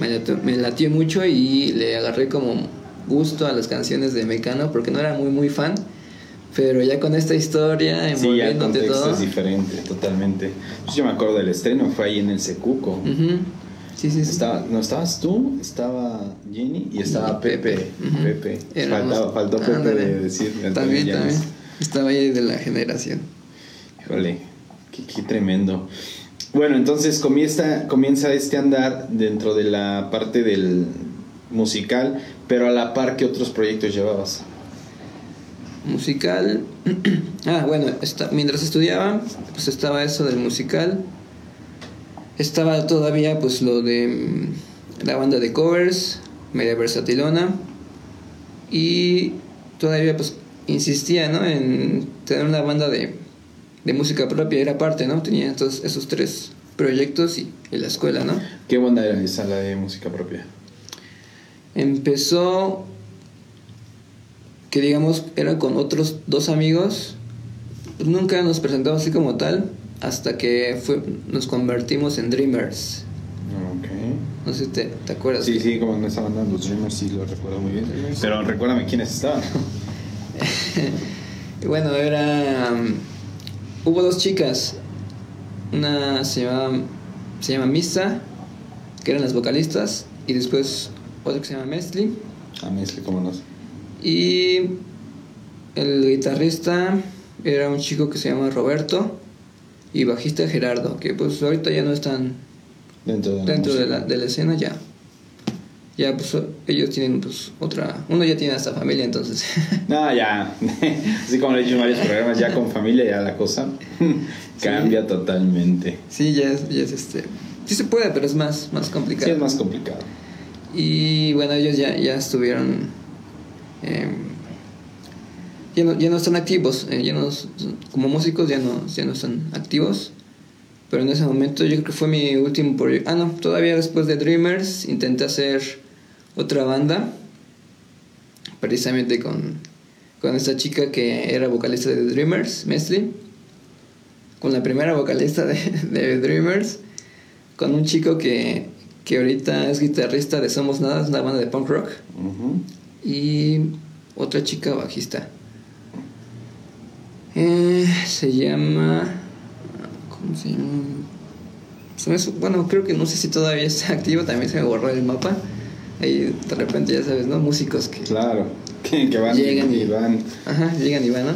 Me latió, me latió mucho y le agarré como gusto a las canciones de Mecano porque no era muy, muy fan. Pero ya con esta historia, Sí, ya el envolviéndote contexto todo. es diferente, totalmente. Pues yo me acuerdo del estreno, fue ahí en el Secuco. Sí, sí, sí. Estaba, no estabas tú, estaba Jenny y estaba Pepe. Pepe. Faltaba- faltó Pepe Ándale. de decir. También, Llanes. también. Estaba ahí de la generación. Híjole, qué, qué tremendo. Bueno, entonces comienza, comienza este andar dentro de la parte del musical, pero a la par, ¿qué otros proyectos llevabas? Musical. ah, bueno, esta- mientras estudiaba, pues estaba eso del musical. Estaba todavía, pues lo de mm, la banda de covers, media versatilona. Y todavía, pues insistía, ¿no? En tener una banda de, de música propia, era parte, ¿no? Tenía entonces esos tres proyectos y, y la escuela, ¿no? ¿Qué banda era esa, la de música propia? Empezó que digamos era con otros dos amigos. Pues nunca nos presentamos así como tal hasta que fue, nos convertimos en Dreamers. Ok. No sé si te, te acuerdas. Sí, sí, como en esa banda, los Dreamers, sí, lo recuerdo muy bien. Dreamers. Pero recuérdame quiénes estaban. Bueno, era... um, hubo dos chicas. Una se llama, se llama Misa, que eran las vocalistas. Y después otra que se llama Mesli. A mí es que cómo no. Y el guitarrista era un chico que se llama Roberto y bajista Gerardo, que pues ahorita ya no están Dentro de la dentro de la, de la escena ya. Ya pues ellos tienen pues otra, uno ya tiene hasta familia entonces. No, ya. Así como lo he dicho en varios programas, ya con familia ya la cosa cambia totalmente. sí, ya es, ya es este, sí se puede, pero es más, más complicado. Sí, es más complicado. Y bueno, ellos ya, ya estuvieron. Em, ya, no, ya no están activos. eh, ya no, como músicos ya no, ya no están activos. Pero en ese momento yo creo que fue mi último proyecto. Ah, no, todavía después de Dreamers intenté hacer otra banda. Precisamente con, con esta chica que era vocalista de Dreamers, Mesli. Con la primera vocalista de, Dreamers. Con un chico que, que ahorita es guitarrista de Somos Nada, es una banda de punk rock. Y otra chica bajista. Eh, se llama. ¿Cómo se llama? Bueno, creo que no sé si todavía está activo, también se me borró el mapa. Ahí de repente, ya sabes, ¿no? Músicos que Claro. Que, que van Llegan y y- van. Ajá, llegan y van, ¿no?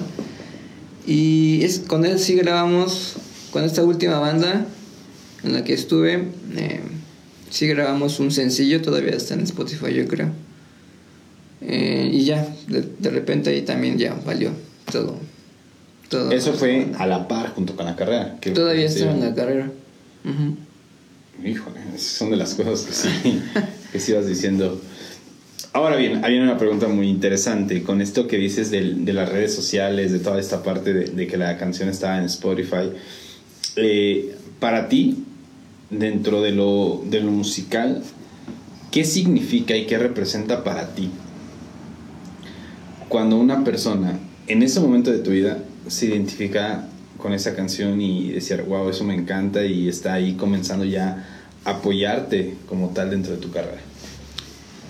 Y es, con él sí grabamos, con esta última banda en la que estuve, eh, sí grabamos un sencillo, todavía está en Spotify yo creo, y ya, de, repente ahí también ya valió todo. todo Eso fue a la par junto con la carrera. Que Todavía estaba en la carrera. Híjole, son de las cosas que sí, que sí vas diciendo. Ahora bien, hay una pregunta muy interesante con esto que dices de, de las redes sociales, de toda esta parte de, de que la canción estaba en Spotify. Eh, para ti, dentro de lo, de lo musical, ¿qué significa y qué representa para ti cuando una persona en ese momento de tu vida se identifica con esa canción y decir, wow, eso me encanta y está ahí comenzando ya a apoyarte como tal dentro de tu carrera?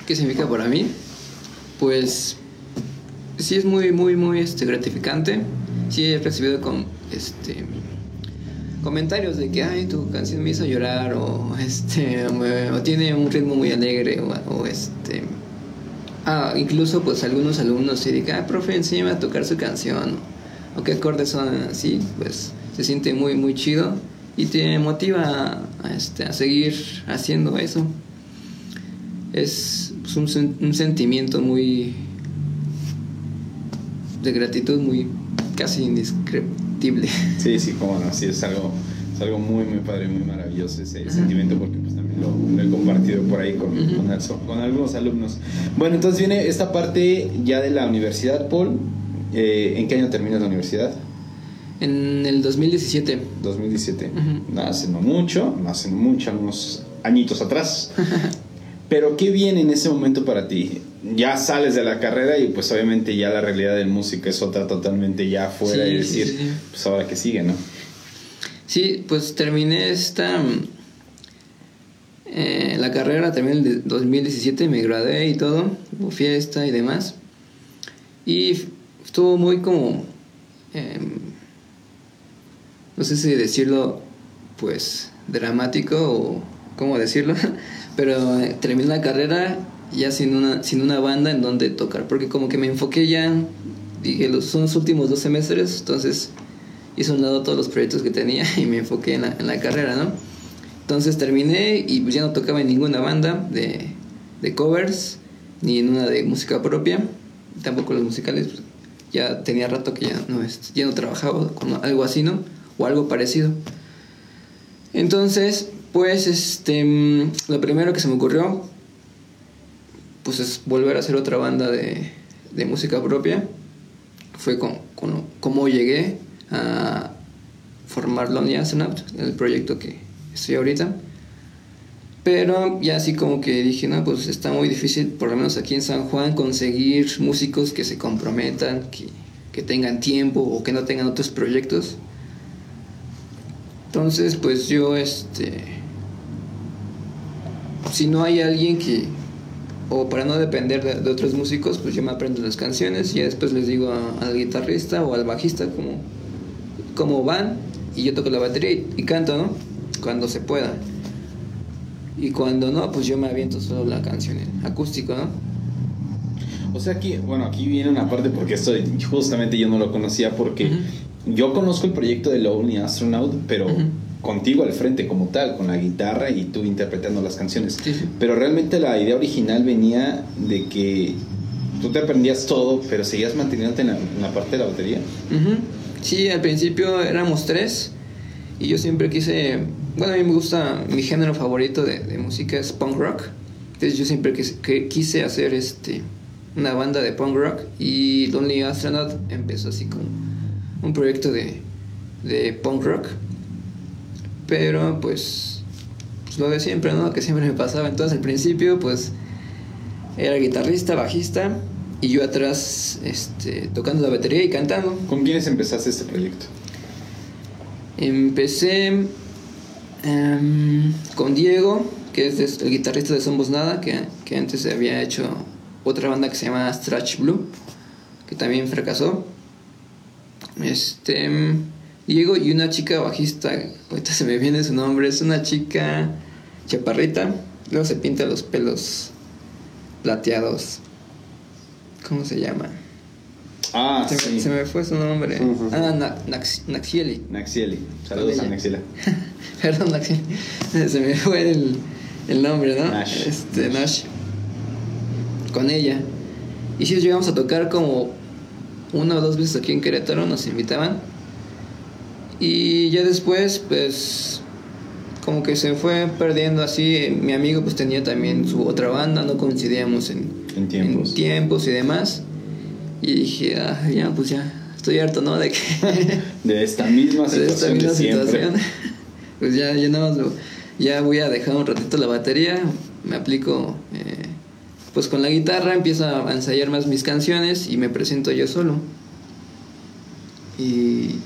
¿Qué significa para mí? Pues sí es muy, muy, muy este, gratificante. Sí he recibido con, este, comentarios de que, ay, tu canción me hizo llorar o, este, o tiene un ritmo muy alegre o, este... Ah, incluso pues algunos alumnos se digan, ah, profe, enséñame a tocar su canción o qué acordes son así, pues se siente muy, muy chido y te motiva a, este, a seguir haciendo eso. Es pues, un, un sentimiento muy de gratitud muy casi indescriptible. Sí, sí, cómo no, sí, es algo, es algo muy, muy padre, muy maravilloso ese sentimiento porque pues también lo, he compartido por ahí con, con, algunos alumnos. Bueno, entonces viene esta parte ya de la universidad, Paul. Eh, ¿En qué año terminas la universidad? En el 2017. 2017. No hace no mucho, no hace mucho, unos añitos atrás. Pero ¿qué viene en ese momento para ti? Ya sales de la carrera y pues obviamente ya la realidad del músico es otra totalmente ya afuera y decir, pues ahora que sigue, ¿no? Sí, pues terminé esta... Eh, la carrera terminé en el 2017, me gradué y todo, hubo fiesta y demás. Y estuvo muy como... Em, no sé si decirlo, pues, dramático o cómo decirlo. Pero eh, terminé la carrera ya sin una, sin una banda en donde tocar, porque como que me enfoqué ya, dije, los, son los últimos dos semestres, entonces hice un lado todos los proyectos que tenía y me enfoqué en la, carrera, ¿no? Entonces terminé y pues ya no tocaba en ninguna banda de, covers, ni en una de música propia, tampoco los musicales, pues, ya tenía rato que ya no, ya no trabajaba con algo así, ¿no? O algo parecido. Entonces, pues este, mm, lo primero que se me ocurrió, pues es volver a hacer otra banda de, música propia. Fue con, cómo llegué a formar Lonely Astronaut, el proyecto que estoy ahorita. Pero ya así como que dije, no, pues está muy difícil, por lo menos aquí en San Juan, conseguir músicos que se comprometan, que, que tengan tiempo o que no tengan otros proyectos. Entonces, pues yo, este, si no hay alguien que, o para no depender de, otros músicos, pues yo me aprendo las canciones y después les digo al guitarrista o al bajista cómo, cómo van y yo toco la batería y, canto, ¿no? Cuando se pueda. Y cuando no, pues yo me aviento solo la canción en acústico, ¿no? O sea, aquí, bueno, aquí viene una parte porque esto justamente yo no lo conocía porque yo conozco el proyecto de Lonely Astronaut, pero contigo al frente como tal, con la guitarra y tú interpretando las canciones. Pero realmente la idea original venía de que tú te aprendías todo, pero seguías manteniéndote en la, parte de la batería. Sí, al principio éramos tres y yo siempre quise, bueno, a mí me gusta, mi género favorito de, música es punk rock. Entonces yo siempre quise, quise hacer este, una banda de punk rock y Lonely Astronaut empezó así como un proyecto de, de punk rock pero pues, pues, lo de siempre, ¿no? Que siempre me pasaba. Entonces al principio pues era guitarrista, bajista y yo atrás este, tocando la batería y cantando. ¿Con quiénes empezaste este proyecto? Empecé em, con Diego, que es el guitarrista de Somos Nada, que, que antes había hecho otra banda que se llama Stretch Blue, que también fracasó. Este Diego y una chica bajista, ahorita se me viene su nombre, es una chica chaparrita, luego se pinta los pelos plateados. ¿Cómo se llama? Ah, se, sí. me, se me fue su nombre. Ah, Naxieli. Naxieli. Saludos a Naxiela. Perdón, Naxieli. Se me fue el, el nombre, ¿no? Este, Nash. Con ella. Y sí, llegamos a tocar como una o dos veces aquí en Querétaro, nos invitaban. Y ya después, pues, como que se fue perdiendo así. Mi amigo pues tenía también su otra banda, no coincidíamos en, En tiempos. en tiempos y demás. Y dije, ah, ya, pues ya, estoy harto, ¿no? De que... De esta misma de esta situación misma de situación. Pues ya, ya nada más ya voy a dejar un ratito la batería, me aplico eh, pues con la guitarra, empiezo a ensayar más mis canciones y me presento yo solo. Y,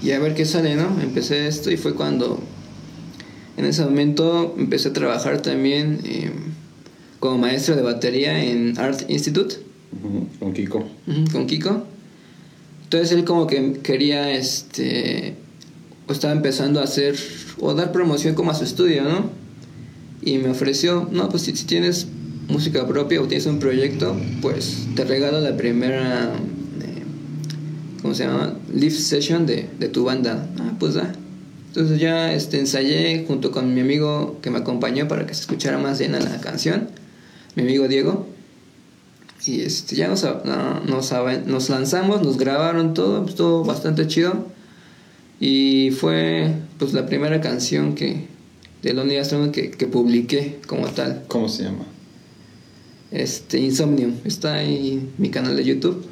y a ver qué sale, ¿no? Empecé esto y fue cuando en ese momento empecé a trabajar también eh, como maestro de batería en Art Institute. Ujú, Con Kiko. Ujú, con Kiko. Entonces él como que quería, este, o estaba empezando a hacer, o dar promoción como a su estudio, ¿no? Y me ofreció, no, pues si, si tienes música propia o tienes un proyecto, pues te regalo la primera, eh, ¿cómo se llama? Live session de, de tu banda. Ah, pues da. Entonces ya este, ensayé junto con mi amigo que me acompañó para que se escuchara más bien a la canción, mi amigo Diego. Y este, ya nos, no- nos, lanzamos, nos grabaron todo, pues, todo bastante chido. Y fue pues la primera canción que de Lonely Astronaut que, que publiqué como tal. ¿Cómo se llama? Este Insomnium. Está ahí en mi canal de YouTube.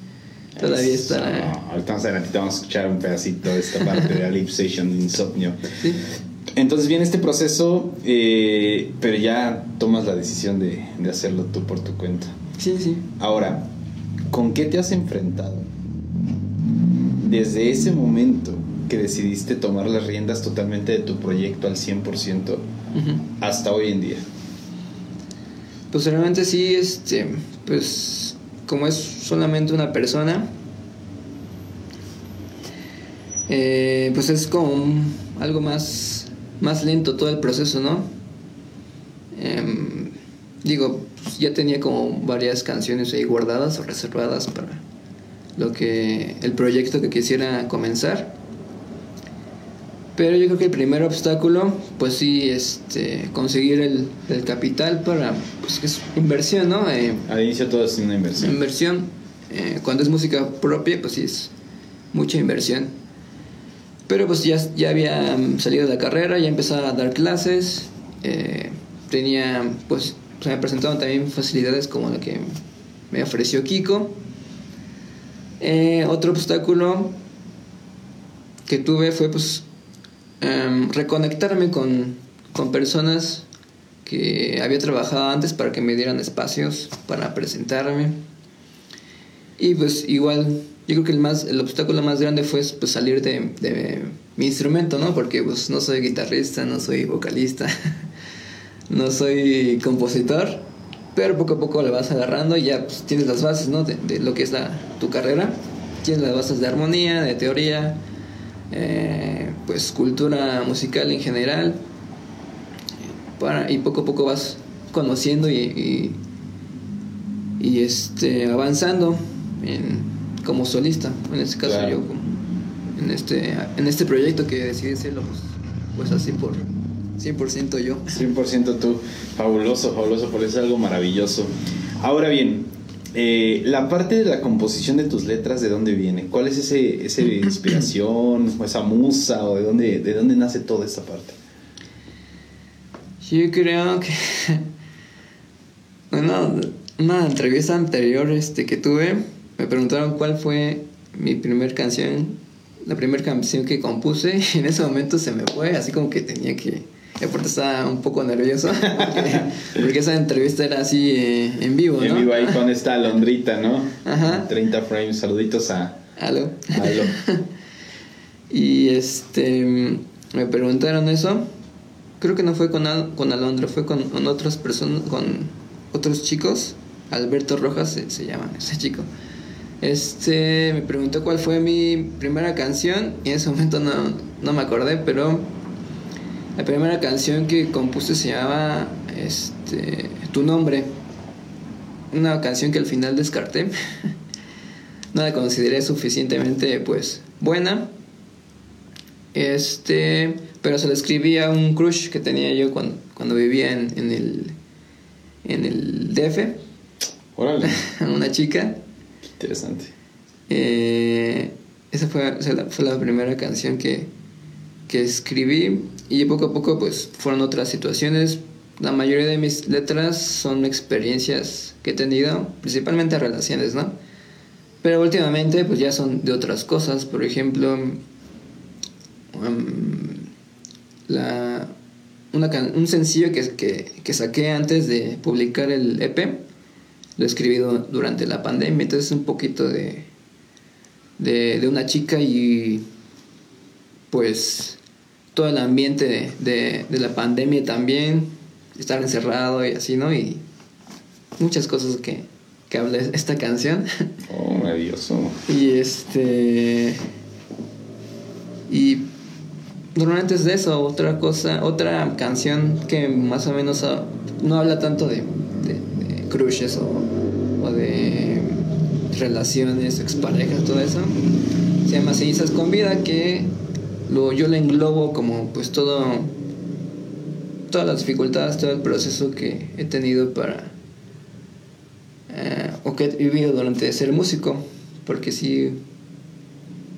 Todavía Eso. está. Ahorita más adelantito vamos a escuchar un pedacito de esta parte de la Lip Station de Insomnio. Sí. Entonces viene este proceso, eh, pero ya tomas la decisión de, de hacerlo tú por tu cuenta. Sí, sí. Ahora, ¿con qué te has enfrentado? Desde ese momento que decidiste tomar las riendas totalmente de tu proyecto al 100% Ujú. hasta hoy en día. Pues realmente sí, este, pues como es solamente una persona, eh, pues es como algo más, más lento todo el proceso, ¿no? Em, digo, pues, ya tenía como varias canciones ahí guardadas o reservadas para lo que el proyecto que quisiera comenzar. Pero yo creo que el primer obstáculo, pues sí, este, conseguir el, el capital para, pues que es inversión, ¿no? Eh, Al inicio todo es una inversión. inversión, eh, cuando es música propia, pues sí es mucha inversión. Pero pues ya, ya había mm, salido de la carrera, ya empezaba a dar clases, eh, tenía, pues, se me presentaban también facilidades como la que me ofreció Kiko. Eh, otro obstáculo que tuve fue pues em, reconectarme con, con personas que había trabajado antes para que me dieran espacios para presentarme. Y pues igual, yo creo que el, más, el obstáculo más grande fue pues, salir de, mi instrumento, ¿no? Porque pues no soy guitarrista, no soy vocalista, no soy compositor, pero poco a poco le vas agarrando y ya pues, tienes las bases, ¿no? De, lo que es la, tu carrera. Tienes las bases de armonía, de teoría, eh, pues cultura musical en general. Para, y poco a poco vas conociendo y, y, y, este, avanzando en, como solista. En este caso Claro. yo, como- en, este, en este proyecto que decidí hacerlo, pues, pues así por 100% yo. 100% tú. Fabuloso, fabuloso, por eso es algo maravilloso. Ahora bien, eh, la parte de la composición de tus letras, ¿de dónde viene? ¿Cuál es ese, esa inspiración, o esa musa, o de dónde, de dónde nace toda esta parte? Yo creo que. Bueno, una entrevista anterior este, que tuve, me preguntaron cuál fue mi primer canción, la primera canción que compuse, y en ese momento se me fue, así como que tenía que. Aparte estaba un poco nervioso, porque, porque esa entrevista era así eh, en vivo, En ¿no? vivo ahí con esta alondrita, ¿no? Ajá. 30 frames, saluditos a, Aló. a Alo. Y este me preguntaron eso. Creo que no fue con, Al- con Alondra, fue con, con otras personas, con otros chicos. Alberto Rojas se, se llama ese chico. Este me preguntó cuál fue mi primera canción y en ese momento no, no me acordé, pero la primera canción que compuse se llamaba este, Tu nombre. Una canción que al final descarté. no la consideré suficientemente pues buena. Este, pero se la escribí a un crush que tenía yo cuando, cuando vivía en, en el en el DF. Órale. una chica. Interesante. Eh, esa fue, fue la primera canción que, que escribí y poco a poco pues fueron otras situaciones. La mayoría de mis letras son experiencias que he tenido, principalmente relaciones, ¿no? Pero últimamente pues ya son de otras cosas, por ejemplo, um, la, un sencillo que, que, saqué antes de publicar el EP, lo he escribido durante la pandemia, entonces un poquito de, de, de una chica y pues todo el ambiente de, de, la pandemia también, estar encerrado y así, ¿no? Y muchas cosas que, que habla esta canción. Oh, maravilloso. y este. Y normalmente es de eso, otra cosa, otra canción que más o menos no habla tanto de, crushes o, o, de relaciones, exparejas, todo eso. Se llama Cenizas con Vida, que lo, yo le englobo como pues todo, todas las dificultades, todo el proceso que he tenido para, eh, o que he vivido durante ser músico, porque sí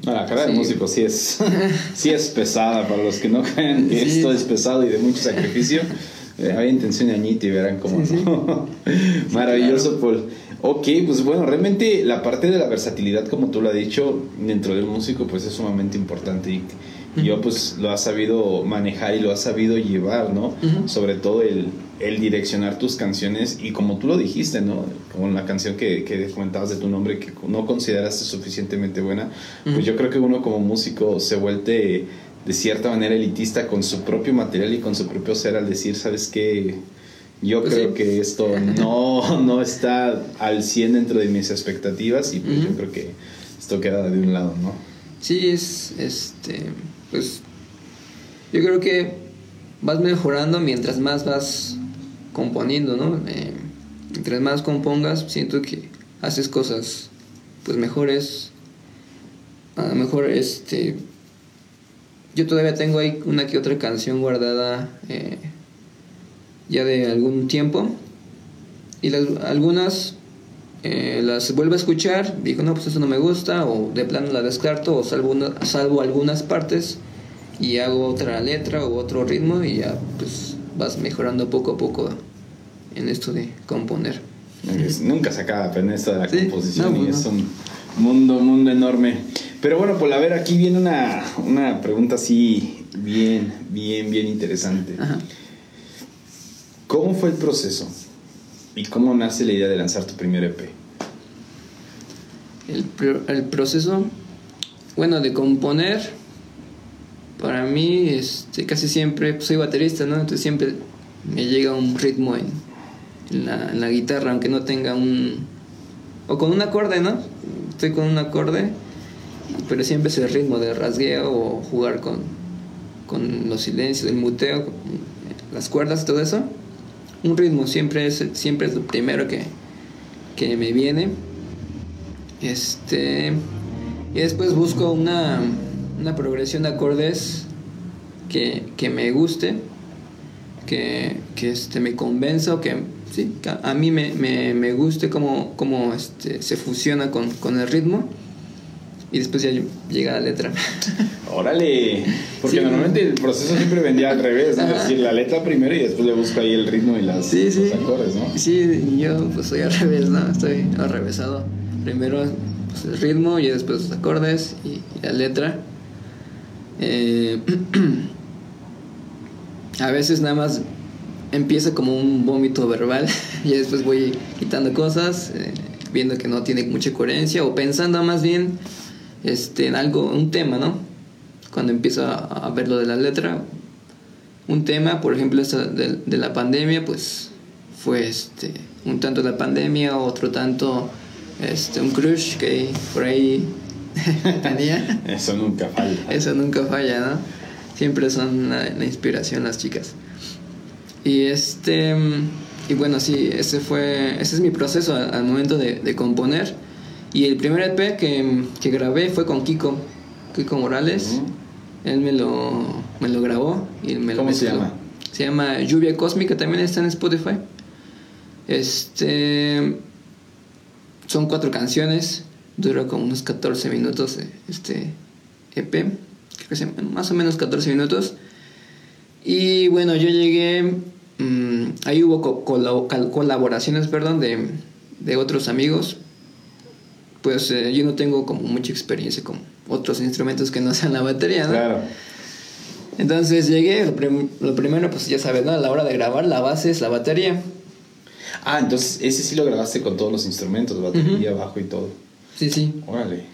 la cara de músico sí es, sí es pesada, para los que no crean que esto es pesado y de mucho sacrificio. Eh, hay intención de añito y verán cómo Maravilloso, Paul. Ok, pues bueno, realmente la parte de la versatilidad, como tú lo has dicho, dentro del músico, pues es sumamente importante. Y yo pues lo has sabido manejar y lo has sabido llevar, ¿no? Sobre todo el, el, direccionar tus canciones y como tú lo dijiste, ¿no? Como la canción que, que comentabas de tu nombre que no consideraste suficientemente buena, pues yo creo que uno como músico se vuelve de cierta manera elitista con su propio material y con su propio ser al decir, ¿sabes qué? Yo pues creo que esto no, no está al 100 dentro de mis expectativas y pues yo creo que esto queda de un lado, ¿no? Sí, es este pues yo creo que vas mejorando mientras más vas componiendo, ¿no? Eh, mientras más compongas, siento que haces cosas pues mejores. A lo mejor este yo todavía tengo ahí una que otra canción guardada eh, ya de algún tiempo y las, algunas eh, las vuelvo a escuchar, digo, no, pues eso no me gusta, o de plano la descarto, o salvo, salvo algunas partes y hago otra letra o otro ritmo y ya pues vas mejorando poco a poco en esto de componer. nunca se acaba de esto de la composición y es un mundo, mundo enorme. Pero bueno, pues a ver, aquí viene una, una pregunta así bien, bien, bien interesante. ¿Cómo fue el proceso? ¿Y cómo nace la idea de lanzar tu primer EP? El, el proceso, bueno, de componer, para mí, este, casi siempre, pues, soy baterista, ¿no? Entonces siempre me llega un ritmo en, en, la, en la guitarra, aunque no tenga un... O con un acorde, ¿no? Estoy con un acorde, pero siempre es el ritmo de rasgueo o jugar con, con los silencios, el muteo, las cuerdas, todo eso un ritmo siempre es, siempre es lo primero que, que me viene. Este, y después busco una, una progresión de acordes que, que me guste, que, que este, me convenza o que, sí, a mí me, me, me guste cómo, cómo este, se fusiona con, con el ritmo y después ya llega la letra. Órale, porque normalmente el proceso siempre vendía al revés, es decir, la letra primero y después le busco ahí el ritmo y las, los acordes, ¿no? Sí, yo pues soy al revés, ¿no? Estoy al revésado. Primero pues, el ritmo y después los acordes y, la letra. Eh, a veces nada más empieza como un vómito verbal y después voy quitando cosas, eh, viendo que no tiene mucha coherencia o pensando más bien este, en algo, un tema, ¿no? Cuando empiezo a, ver lo de la letra, un tema, por ejemplo, esta de, de, la pandemia, pues fue este, un tanto la pandemia, otro tanto este, un crush que por ahí tenía. Eso nunca falla. Eso nunca falla, ¿no? Siempre son la, inspiración las chicas. Y este, y bueno, sí, ese fue, ese es mi proceso al, momento de, de componer y el primer EP que, que grabé fue con Kiko, Kiko Morales. Él me lo, me lo grabó y me ¿Cómo se llama? Se llama Lluvia Cósmica, también está en Spotify. Este. son cuatro canciones, dura como unos 14 minutos este EP, creo que sea más o menos 14 minutos. Y bueno, yo llegué, mm, ahí hubo colaboraciones, perdón, de, de otros amigos. Pues eh, yo no tengo como mucha experiencia con otros instrumentos que no sean la batería, ¿no? Claro. Entonces llegué, lo, primero, pues ya sabes, ¿no? A la hora de grabar, la base es la batería. Ah, entonces ese sí lo grabaste con todos los instrumentos, batería, bajo y todo. Sí, sí. Órale.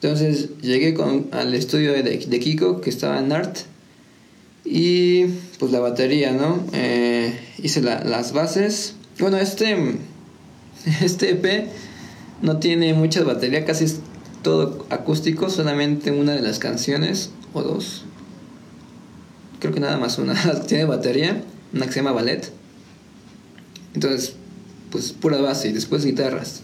Entonces llegué con, al estudio de, de Kiko, que estaba en Art, y pues la batería, ¿no? Eh, hice las bases. Bueno, este, este EP no tiene muchas baterías, casi es todo acústico, solamente una de las canciones o dos creo que nada más una, tiene batería, una que se llama ballet. Entonces, pues pura base y después guitarras.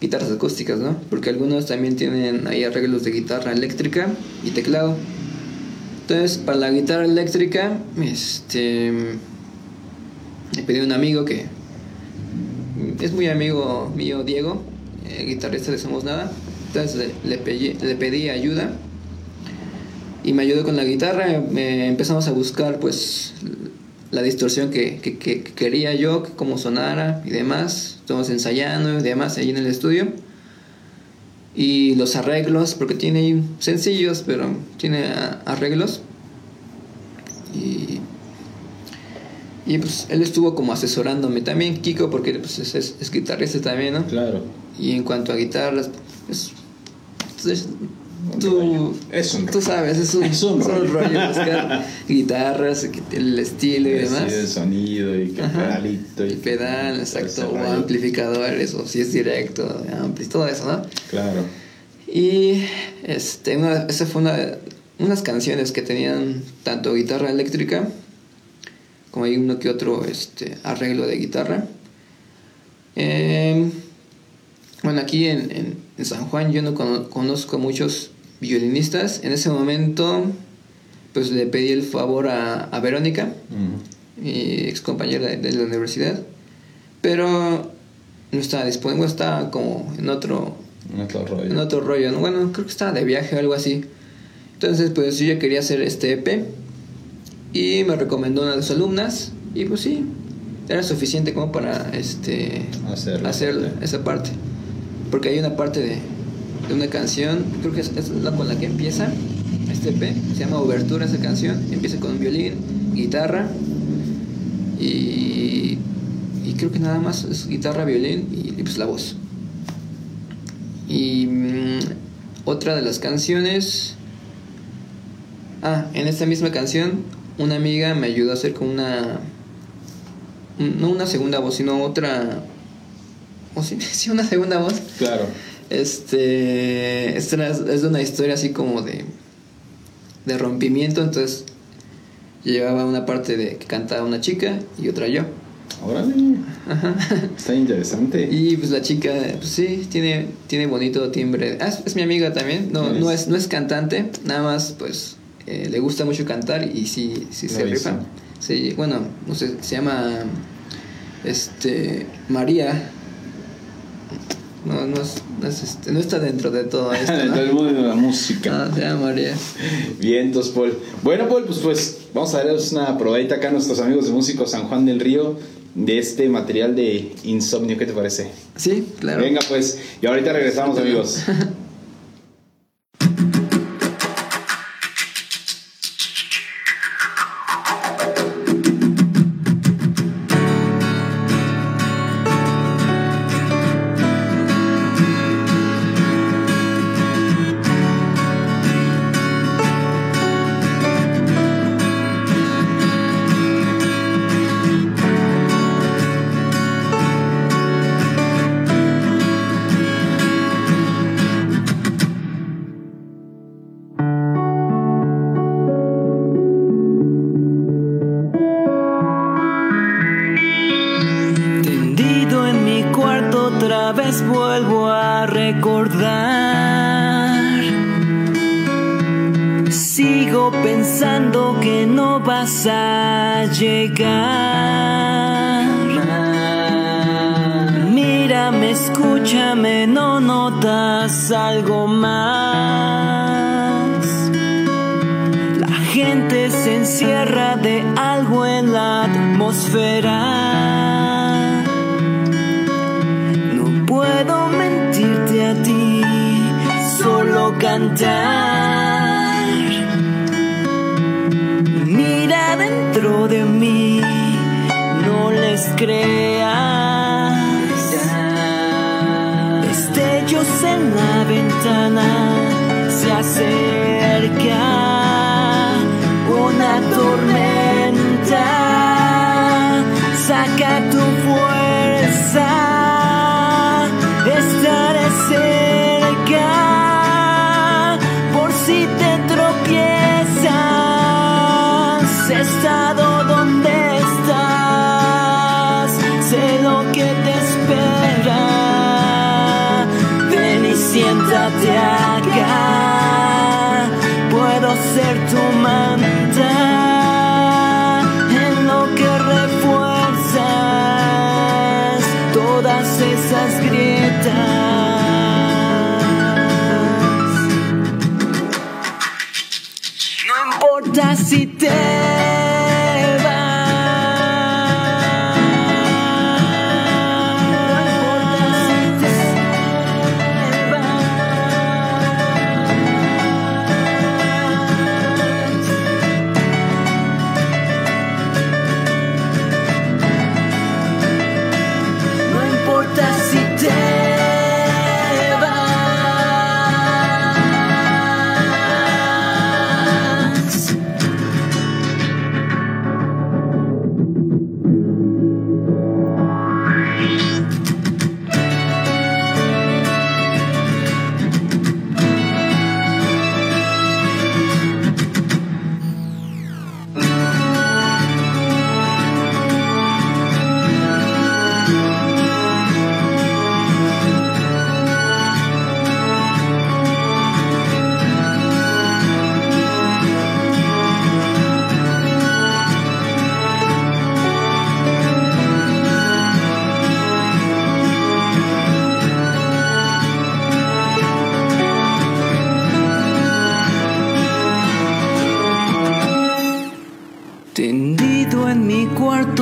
Guitarras acústicas, ¿no? Porque algunos también tienen ahí arreglos de guitarra eléctrica y teclado. Entonces, para la guitarra eléctrica, este. Pedí a un amigo que es muy amigo mío, Diego, eh, guitarrista de Somos Nada. Entonces le, pedí, ayuda y me ayudó con la guitarra. empezamos a buscar pues la distorsión que, quería yo, cómo sonara y demás. Estamos ensayando y demás ahí en el estudio. Y los arreglos, porque tiene sencillos, pero tiene arreglos. Y, pues él estuvo como asesorándome también, Kiko, porque pues, es, guitarrista también, ¿no? Claro. Y en cuanto a guitarras, pues, Tú, es un tú sabes, es un, es un rollo. buscar guitarras, el estilo y demás. Sí, el sonido y que pedalito. Y, pedal, exacto, o amplificadores, o si es directo, ampli, todo eso, ¿no? Claro. Y este, una, esa fue una, unas canciones que tenían tanto guitarra eléctrica como hay uno que otro este, arreglo de guitarra. Eh, bueno, aquí en, en, San Juan yo no conozco muchos violinistas. En ese momento, pues le pedí el favor a, a Verónica, mi ex compañera de, la universidad, pero no estaba disponible, estaba como en otro, en otro rollo. En otro rollo. Bueno, creo que estaba de viaje o algo así. Entonces, pues yo ya quería hacer este EP y me recomendó una de sus alumnas y pues sí, era suficiente como para este hacer esa parte porque hay una parte de, una canción, creo que es, la con la que empieza este EP, se llama Obertura esa canción, empieza con un violín, guitarra y, y creo que nada más es guitarra, violín y, pues la voz. Y mm, otra de las canciones, ah, en esta misma canción una amiga me ayudó a hacer con una, no una segunda voz, sino otra o si una segunda voz. Claro. Este, esta es de una historia así como de, de rompimiento, entonces llevaba una parte de que cantaba una chica y otra yo. Órale. Ajá. Está interesante. Y pues la chica, pues sí, tiene, tiene bonito timbre. Ah, es, mi amiga también. No, no es, no es cantante, nada más pues eh, le gusta mucho cantar y sí, sí se rifa. Sí, bueno, no sé, se llama este María no, no, este, no, está dentro de todo esto. dentro del mundo de la música. Ah, se llama María. Bien, entonces, Paul. Bueno, Paul, pues, pues vamos a darles una probadita acá a nuestros amigos de Músicos San Juan del Río de este material de insomnio. ¿Qué te parece? Sí, claro. Venga, pues, y ahorita regresamos, amigos. En la ventana se acerca una tormenta.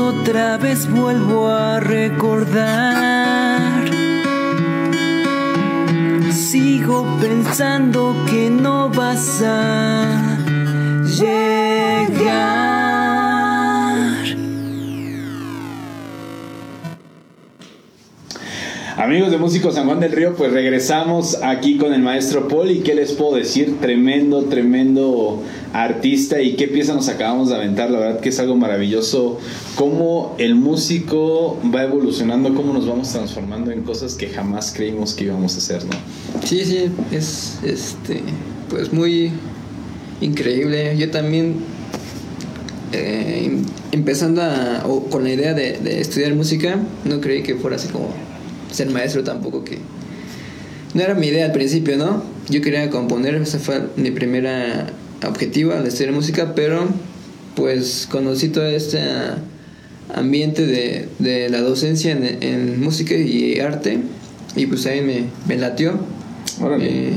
Otra vez vuelvo a recordar. Sigo pensando que no vas a llegar. Amigos de Músicos San Juan del Río, pues regresamos aquí con el maestro y qué les puedo decir, tremendo, tremendo artista. Y qué pieza nos acabamos de aventar, la verdad que es algo maravilloso, cómo el músico va evolucionando, cómo nos vamos transformando en cosas que jamás creímos que íbamos a hacer, ¿no? Sí, sí, es este, pues muy increíble. Yo también, eh, em- empezando a- o con la idea de, de estudiar música, no creí que fuera así como ser maestro tampoco, que no era mi idea al principio, ¿no? Yo quería componer, ese fue mi primera objetivo al estudiar música, pero pues conocí todo este ambiente de, de la docencia en, en música y arte y pues ahí me, me latió. Eh,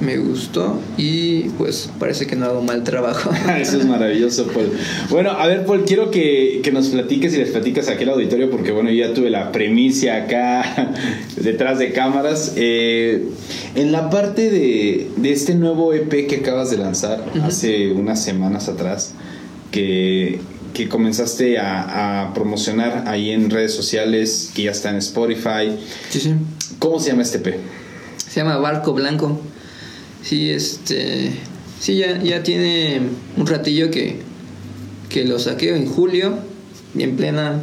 me gustó y pues parece que no hago mal trabajo. Eso es maravilloso, Paul. Bueno, a ver, Paul, quiero que, que nos platiques y les platicas aquí al auditorio, porque bueno, yo ya tuve la premicia acá detrás de cámaras. Eh, en la parte de, de este nuevo EP que acabas de lanzar hace unas semanas atrás, que, que comenzaste a, a promocionar ahí en redes sociales, que ya está en Spotify. sí, sí. ¿Cómo se llama este EP? Se llama Barco Blanco. Sí, este. Sí, ya, ya tiene un ratillo que, que lo saqué en julio, y en plena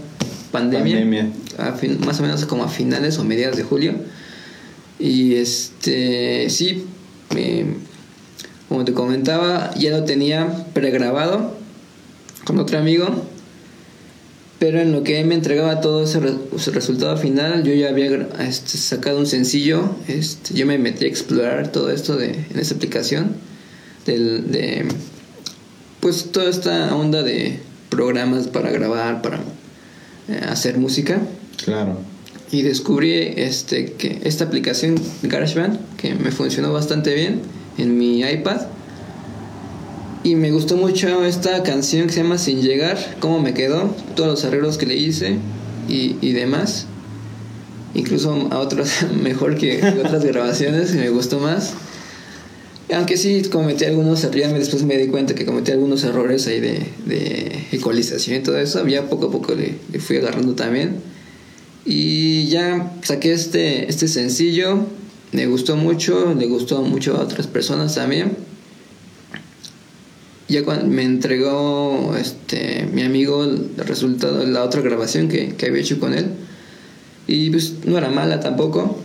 pandemia. Pandemia. A fin- más o menos como a finales o mediados de julio. Y este. Sí, eh, como te comentaba, ya lo tenía pregrabado con otro amigo. Pero en lo que me entregaba todo ese, re- ese resultado final, yo ya había este, sacado un sencillo. Este, yo me metí a explorar todo esto de, en esa aplicación. Del, de, pues toda esta onda de programas para grabar, para eh, hacer música. Claro. y descubrí este, que esta aplicación GarageBand que me funcionó bastante bien en mi iPad. Y me gustó mucho esta canción que se llama Sin Llegar, cómo me quedó, todos los arreglos que le hice y, y demás. Incluso a otros mejor que, que otras grabaciones, me gustó más. Aunque sí cometí algunos errores, después me di cuenta que cometí algunos errores ahí de, de ecualización y todo eso. Ya poco a poco le, le fui agarrando también. Y ya saqué este, este sencillo, me gustó mucho, le gustó mucho a otras personas también. Ya cuando me entregó este, mi amigo el resultado de la otra grabación que, que había hecho con él. Y pues no era mala tampoco,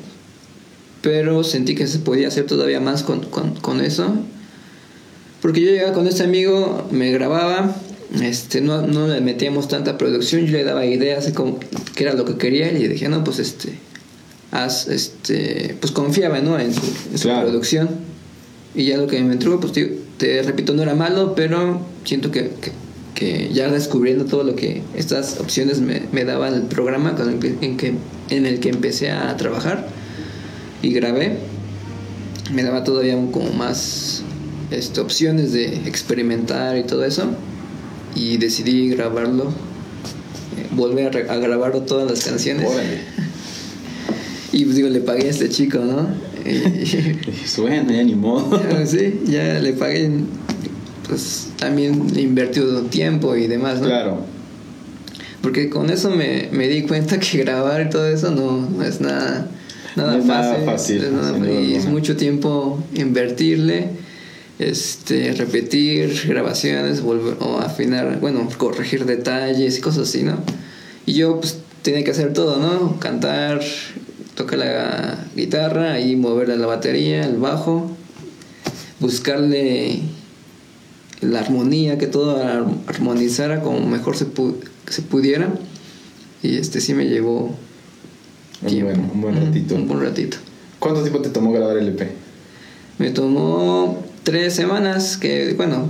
pero sentí que se podía hacer todavía más con, con, con eso. Porque yo llegaba con este amigo, me grababa, este, no, no le metíamos tanta producción, yo le daba ideas de cómo, qué era lo que quería y le dije, no, pues este, haz, este, pues confiaba, ¿no? En su, en su Claro. producción. Y ya lo que me entregó, pues te, te repito, no era malo, pero siento que, que, que ya descubriendo todo lo que estas opciones me, me daba el programa con el que, en, que, en el que empecé a trabajar y grabé, me daba todavía un- como más este, opciones de experimentar y todo eso y decidí grabarlo, eh, volver a, a grabar todas las canciones Órale. y pues digo, le pagué a este chico, ¿no? Bueno, ya ni modo. sí, ya le pagué, pues también le invertió tiempo y demás, ¿no? Claro. Porque con eso me, me di cuenta que grabar y todo eso no, no es nada, nada No es fácil. nada fácil, es nada- y es mucho tiempo invertirle, este, repetir grabaciones, volver o afinar, bueno, corregir detalles y cosas así, ¿no? Y yo pues tenía que hacer todo, ¿no? Cantar, tocar la guitarra y moverle la batería, el bajo, buscarle la armonía, que todo ar- armonizara como mejor se, pu- se pudiera. Y este sí me llevó Un buen, un buen Ujú, ratito. Un buen ratito. ¿Cuánto tiempo te tomó grabar el EP? Me tomó tres semanas, que bueno,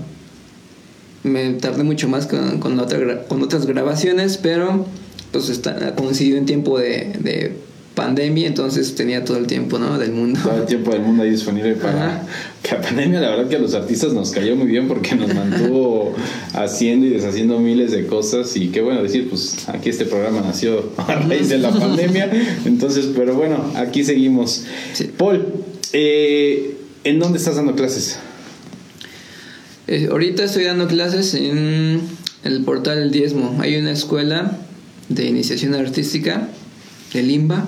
me tardé mucho más con, con, otra con otras grabaciones, pero pues está, coincidió en tiempo de, de pandemia, entonces tenía todo el tiempo, ¿no? Del mundo. Todo el tiempo del mundo ahí disponible para Ajá. que la pandemia la verdad que a los artistas nos cayó muy bien porque nos mantuvo haciendo y deshaciendo miles de cosas y qué bueno decir pues aquí este programa nació a raíz de la pandemia entonces pero bueno aquí seguimos Sí. Paul eh, ¿en dónde estás dando clases? Eh, ahorita estoy dando clases en el portal El Diezmo. Hay una escuela de iniciación artística, el IMBA.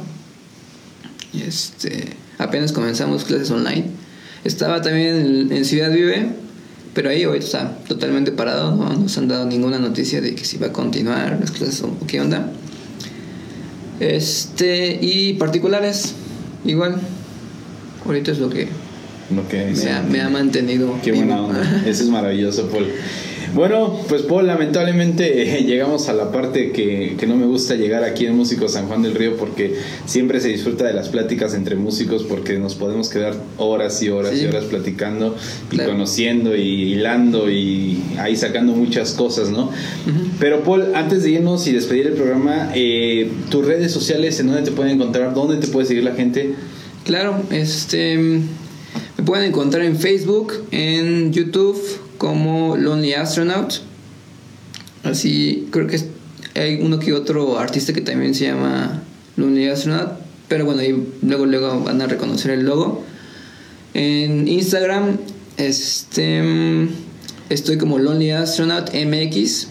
Y Este, apenas comenzamos clases online. Estaba también en, en Ciudad Vive, pero ahí ahorita está totalmente parado. No nos han dado ninguna noticia de que si va a continuar las clases o qué onda. Este, y particulares, igual. Ahorita es lo que Lo que me ha, me ha mantenido. Qué vivo. buena onda. Eso es maravilloso, Paul. Bueno, pues Paul, lamentablemente llegamos a la parte que, que no me gusta llegar aquí en Músicos San Juan del Río porque siempre se disfruta de las pláticas entre músicos porque nos podemos quedar horas y horas Sí. y horas platicando y Claro. conociendo y hilando y ahí sacando muchas cosas, ¿no? Pero Paul, antes de irnos y despedir el programa, eh, tus redes sociales, ¿en dónde te pueden encontrar? ¿Dónde te puede seguir la gente? Claro, este me pueden encontrar en Facebook, en YouTube como Lonely Astronaut. Así creo que hay uno que otro artista que también se llama Lonely Astronaut, pero bueno, ahí luego luego van a reconocer el logo. En Instagram este estoy como Lonely Astronaut MX.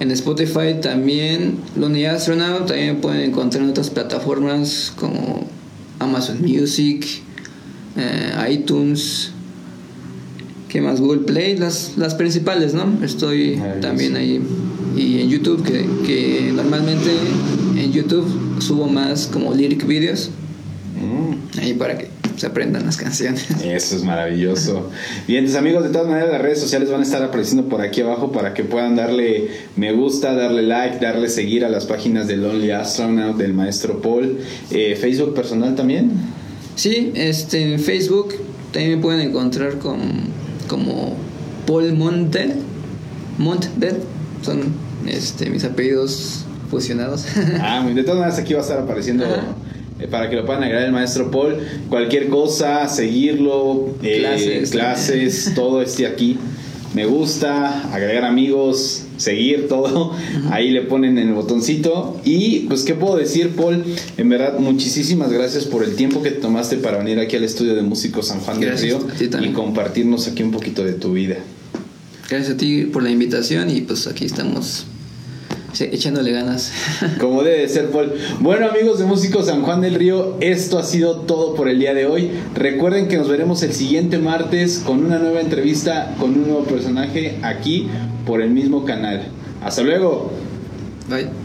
En Spotify también Lonely Astronaut, también pueden encontrar en otras plataformas como Amazon Music, eh, iTunes, ¿qué más? Google Play, las, las principales, ¿no? Estoy también ahí. Y en YouTube, que, que normalmente en YouTube subo más como lyric videos, Mm. ahí para que se aprendan las canciones. Eso es maravilloso. Bien, tus amigos, de todas maneras las redes sociales van a estar apareciendo por aquí abajo para que puedan darle me gusta, darle like, darle seguir a las páginas del Lonely Astronaut, del maestro Paul. Eh, Facebook personal también. Sí, este, en Facebook también me pueden encontrar con, como Paul Montel. Montel. Son este, mis apellidos fusionados. Ah, de todas maneras aquí va a estar apareciendo Ajá. eh, para que lo puedan agregar el maestro Paul. Cualquier cosa, seguirlo, eh, Clases. clases, todo esté aquí. Me gusta, agregar amigos, seguir todo. Ahí le ponen en el botoncito. Y pues, ¿qué puedo decir, Paul? En verdad, muchísimas gracias por el tiempo que te tomaste para venir aquí al estudio de Músicos San Juan Gracias, del Río y compartirnos aquí un poquito de tu vida. Gracias a ti por la invitación y pues aquí estamos sí, echándole ganas. Como debe de ser, Paul. Bueno, amigos de Músicos San Juan del Río, esto ha sido todo por el día de hoy. Recuerden que nos veremos el siguiente martes con una nueva entrevista con un nuevo personaje aquí por el mismo canal. Hasta luego. Bye.